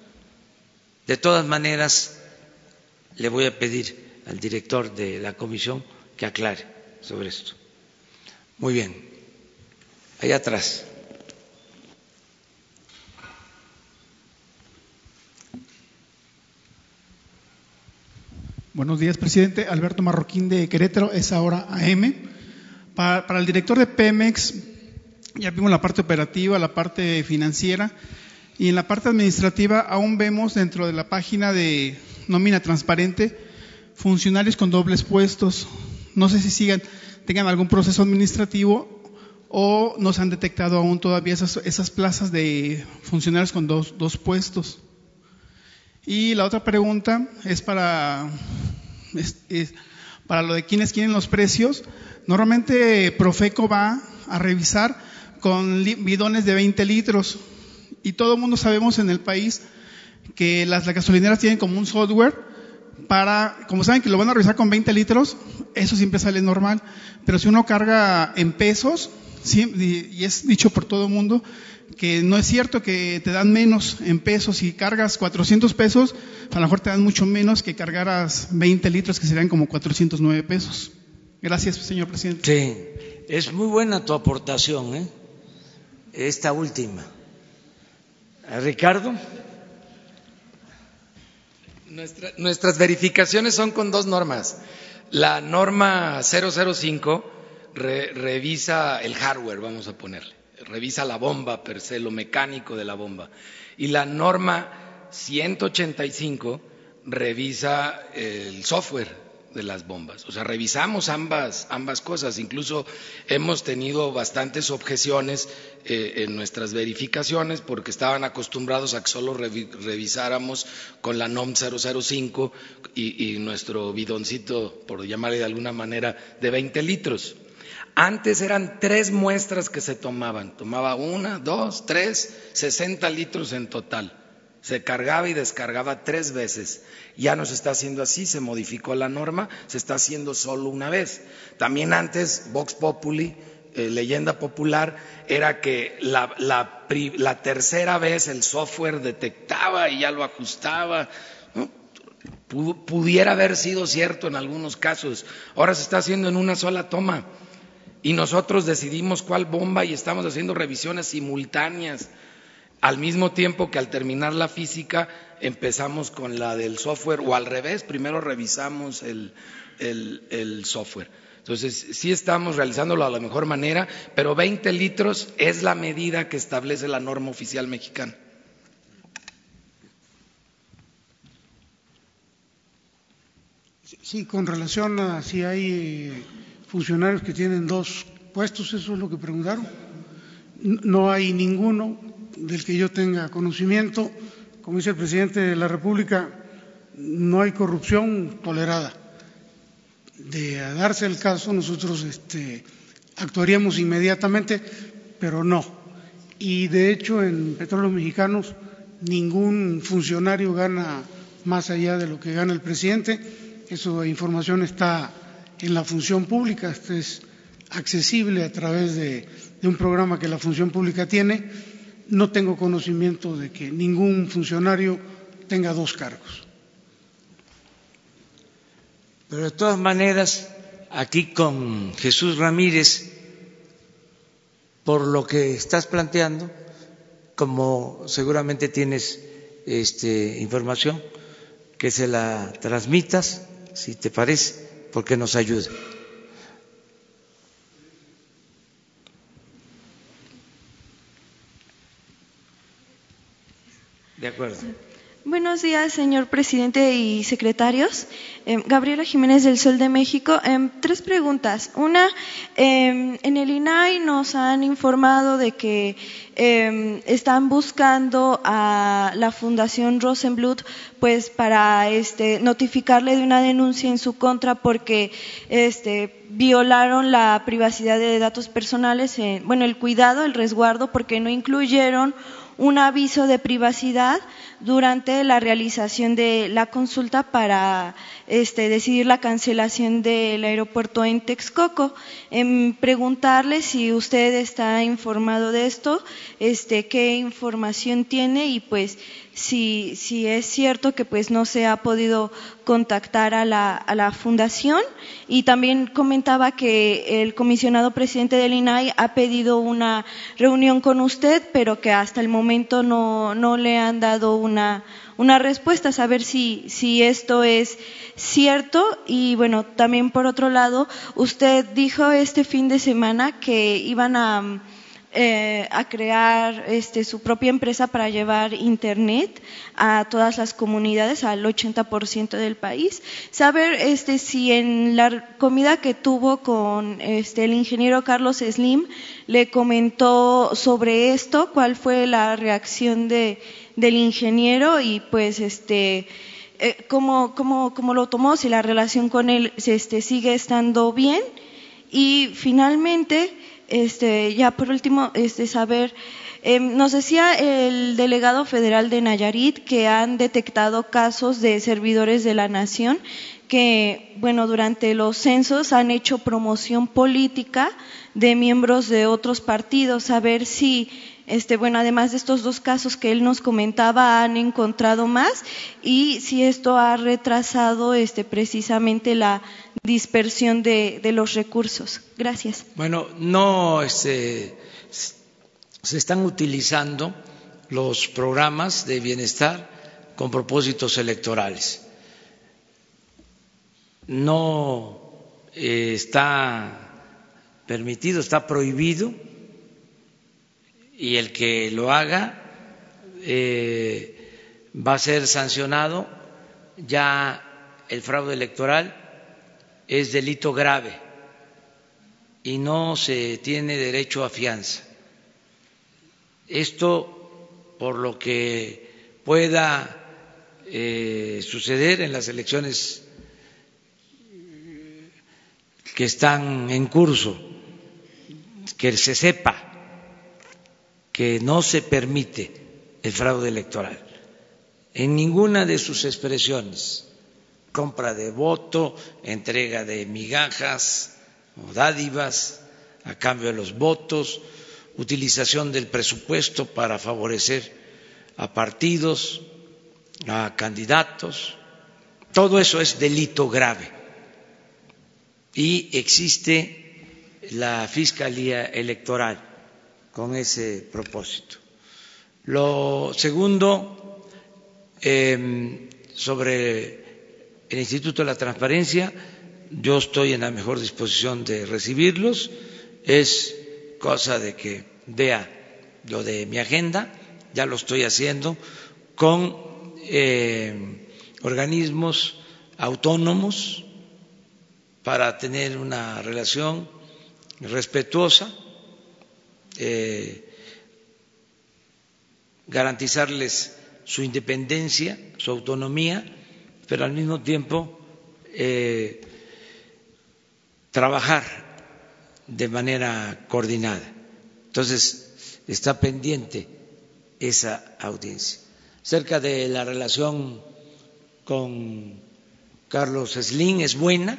De todas maneras, le voy a pedir al director de la comisión que aclare sobre esto. Muy bien. Allá atrás. Buenos días, presidente. Alberto Marroquín de Querétaro, es ahora AM. Para, el director de Pemex, ya vimos la parte operativa, la parte financiera, y en la parte administrativa aún vemos dentro de la página de nómina transparente funcionarios con dobles puestos. No sé si sigan, tengan algún proceso administrativo o no se han detectado aún todavía esas, esas plazas de funcionarios con dos, dos puestos. Y la otra pregunta es para, para lo de quienes quieren los precios. Normalmente Profeco va a revisar con bidones de 20 litros y todo el mundo sabemos en el país que las, las gasolineras tienen como un software para, como saben que lo van a revisar con 20 litros, eso siempre sale normal, pero si uno carga en pesos, y es dicho por todo el mundo, que no es cierto que te dan menos en pesos. Si cargas 400 pesos, a lo mejor te dan mucho menos que cargaras 20 litros, que serían como 409 pesos. Gracias, señor presidente. Sí, es muy buena tu aportación, ¿eh? esta última. Ricardo. Nuestra, nuestras verificaciones son con dos normas. La norma 005 re, revisa el hardware, vamos a ponerle revisa la bomba per se, lo mecánico de la bomba. Y la norma 185 revisa el software de las bombas. O sea, revisamos ambas, ambas cosas. Incluso hemos tenido bastantes objeciones eh, en nuestras verificaciones porque estaban acostumbrados a que solo revisáramos con la NOM 005 y, y nuestro bidoncito, por llamarle de alguna manera, de 20 litros. Antes eran tres muestras que se tomaban. Tomaba una, dos, tres, 60 litros en total. Se cargaba y descargaba tres veces. Ya no se está haciendo así, se modificó la norma, se está haciendo solo una vez. También antes, Vox Populi, eh, leyenda popular, era que la, la, tercera vez el software detectaba y ya lo ajustaba. Pudiera haber sido cierto en algunos casos. Ahora se está haciendo en una sola toma. Y nosotros decidimos cuál bomba y estamos haciendo revisiones simultáneas al mismo tiempo que al terminar la física empezamos con la del software o al revés, primero revisamos el, software. Entonces, sí estamos realizándolo a la mejor manera, pero 20 litros es la medida que establece la norma oficial mexicana. Sí, con relación a si hay funcionarios que tienen dos puestos, eso es lo que preguntaron. No hay ninguno del que yo tenga conocimiento. Como dice el presidente de la República, no hay corrupción tolerada. De darse el caso, nosotros este, actuaríamos inmediatamente, pero no. Y de hecho, en Petróleos Mexicanos, ningún funcionario gana más allá de lo que gana el presidente. Esa información está en la función pública, es accesible a través de un programa que la función pública tiene no tengo conocimiento de que ningún funcionario tenga dos cargos. Pero de todas maneras, aquí con Jesús Ramírez, por lo que estás planteando, como seguramente tienes este, información, que se la transmitas, si te parece, porque nos ayuda. De acuerdo. Buenos días, señor presidente y secretarios. Eh, Gabriela Jiménez del Sol de México. Eh, tres preguntas. Una, eh, en el INAI nos han informado de que están buscando a la Fundación Rosenblut pues para este, notificarle de una denuncia en su contra porque este, violaron la privacidad de datos personales, bueno, el cuidado, el resguardo, porque no incluyeron un aviso de privacidad durante la realización de la consulta para este, decidir la cancelación del aeropuerto en Texcoco. En preguntarle si usted está informado de esto, este, qué información tiene y pues si, es cierto que pues no se ha podido contactar a la, a la fundación y también comentaba que el comisionado presidente del INAI ha pedido una reunión con usted, pero que hasta el momento no, no le han dado una, una respuesta, saber si, si esto es cierto. Y bueno, también por otro lado, usted dijo este fin de semana que iban a eh, a crear este, su propia empresa para llevar Internet a todas las comunidades, al 80% del país. Saber este, si en la comida que tuvo con este, el ingeniero Carlos Slim le comentó sobre esto, cuál fue la reacción de, del ingeniero y pues este eh, cómo, cómo, cómo, lo tomó, si la relación con él este, sigue estando bien. Y finalmente, este, ya por último, este, saber, em, nos decía el delegado federal de Nayarit que han detectado casos de servidores de la nación que, bueno, durante los censos han hecho promoción política de miembros de otros partidos, saber si este, bueno, además de estos dos casos que él nos comentaba, han encontrado más y si esto ha retrasado este, precisamente la dispersión de, los recursos. Gracias. Bueno, no este, se están utilizando los programas de bienestar con propósitos electorales. No eh, está permitido, está prohibido y el que lo haga eh, va a ser sancionado. Ya el fraude electoral es delito grave y no se tiene derecho a fianza. Esto por lo que pueda eh, suceder en las elecciones que están en curso, que se sepa que no se permite el fraude electoral. En ninguna de sus expresiones, compra de voto, entrega de migajas o dádivas a cambio de los votos, utilización del presupuesto para favorecer a partidos, a candidatos, todo eso es delito grave. Y existe la Fiscalía Electoral con ese propósito. Lo segundo, eh, sobre el Instituto de la Transparencia, yo estoy en la mejor disposición de recibirlos, es cosa de que vea lo de mi agenda, ya lo estoy haciendo con eh, organismos autónomos para tener una relación respetuosa, eh, garantizarles su independencia, su autonomía, pero al mismo tiempo eh, trabajar de manera coordinada. Entonces, está pendiente esa audiencia. Cerca de la relación con Carlos Slim es buena,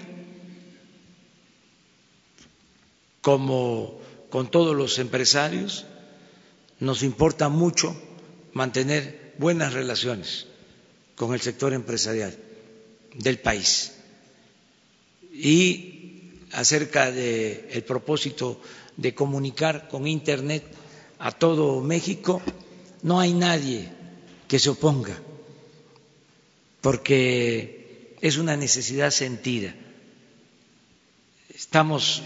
como con todos los empresarios, nos importa mucho mantener buenas relaciones con el sector empresarial del país. Y acerca del propósito de comunicar con Internet a todo México, no hay nadie que se oponga, porque es una necesidad sentida. Estamos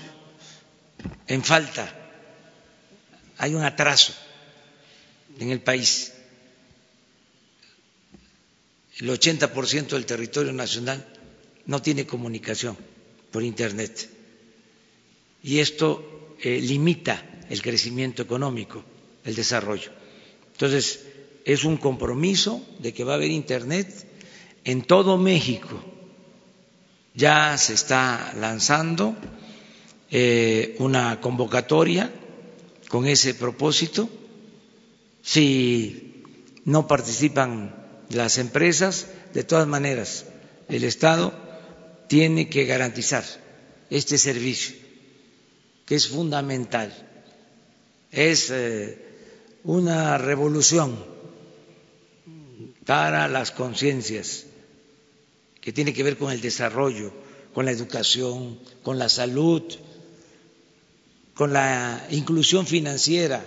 en falta, hay un atraso en el país. El 80% del territorio nacional no tiene comunicación por Internet y esto eh, limita el crecimiento económico, el desarrollo. Entonces, es un compromiso de que va a haber Internet en todo México. Ya se está lanzando eh, una convocatoria con ese propósito. Si no participan las empresas, de todas maneras, el Estado tiene que garantizar este servicio, que es fundamental. Es eh, una revolución para las conciencias que tiene que ver con el desarrollo, con la educación, con la salud, con la inclusión financiera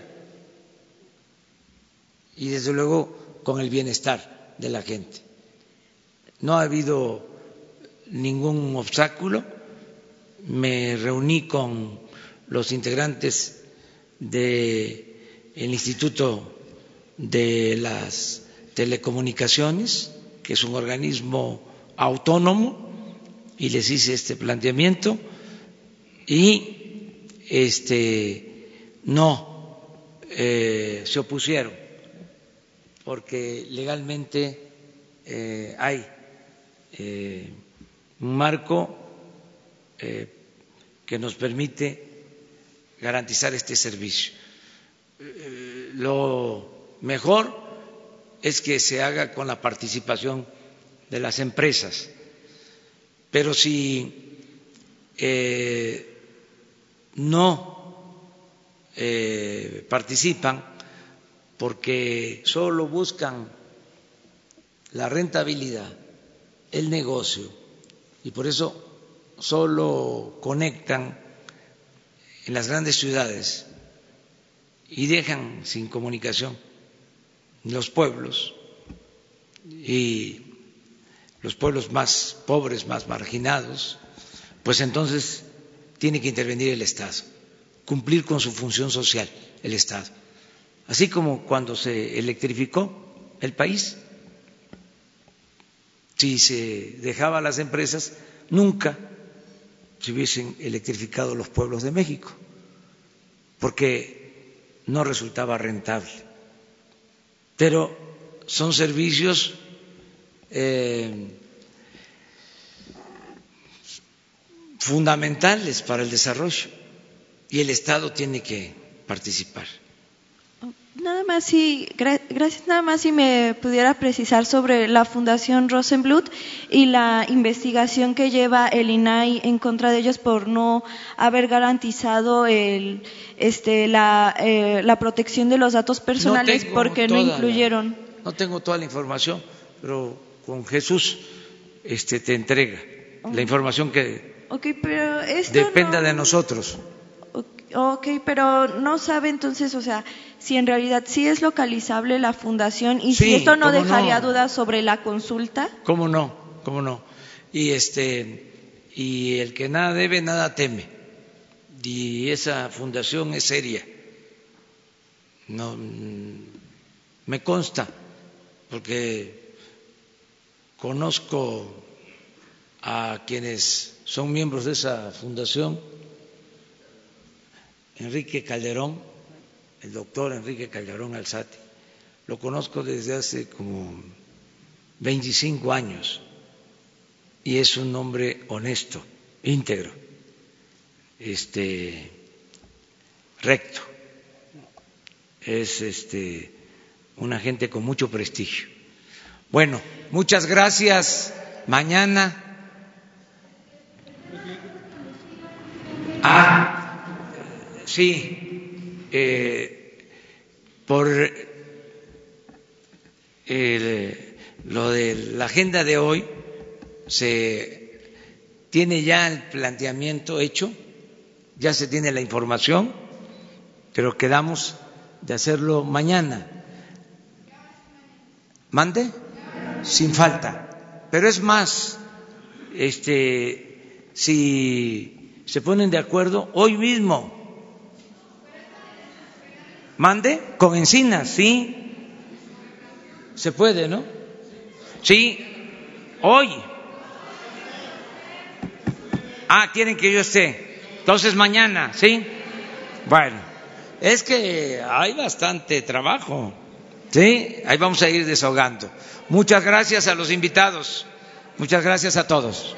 y desde luego con el bienestar de la gente. No ha habido ningún obstáculo. Me reuní con los integrantes del Instituto de las Telecomunicaciones, que es un organismo autónomo, y les hice este planteamiento y este, no eh, se opusieron, porque legalmente eh, hay eh, un marco que nos permite garantizar este servicio. lo mejor es que se haga con la participación de las empresas, pero si no eh, participan porque solo buscan la rentabilidad, el negocio, y por eso solo conectan en las grandes ciudades y dejan sin comunicación los pueblos y los pueblos más pobres, más marginados, pues entonces tiene que intervenir el Estado, cumplir con su función social el Estado. Así como cuando se electrificó el país, si se dejaba a las empresas, nunca se hubiesen electrificado los pueblos de México, porque no resultaba rentable. Pero son servicios eh, fundamentales para el desarrollo y el Estado tiene que participar. Nada más si, gracias nada más si me pudiera precisar sobre la Fundación Rosenblut y la investigación que lleva el INAI en contra de ellos por no haber garantizado el, este, la, eh, la protección de los datos personales porque no incluyeron. no tengo toda la información, pero con Jesús este, te entrega la información que pero dependa de nosotros. Ok, pero no sabe entonces, o sea, si en realidad sí es localizable la fundación y si esto no dejaría dudas sobre la consulta. ¿Cómo no? ¿Cómo no? Y este y el que nada debe nada teme. Y esa fundación es seria. No me consta porque conozco a quienes son miembros de esa fundación Enrique Calderón, el doctor Enrique Calderón Alzati. Lo conozco desde hace como 25 años y es un hombre honesto, íntegro, este, recto. Es este, una gente con mucho prestigio. Bueno, muchas gracias. Mañana. Ah, Sí, eh, por lo de la agenda de hoy se tiene ya el planteamiento hecho, ya se tiene la información, pero quedamos de hacerlo mañana. ¿Mande? Sin falta. Pero es más, este, si se ponen de acuerdo, hoy mismo Mande, con encinas, sí. Se puede, ¿no? Sí, hoy. Ah, quieren que yo esté. Entonces mañana, ¿sí? Bueno, es que hay bastante trabajo, ¿sí? Ahí vamos a ir desahogando. Muchas gracias a los invitados. Muchas gracias a todos.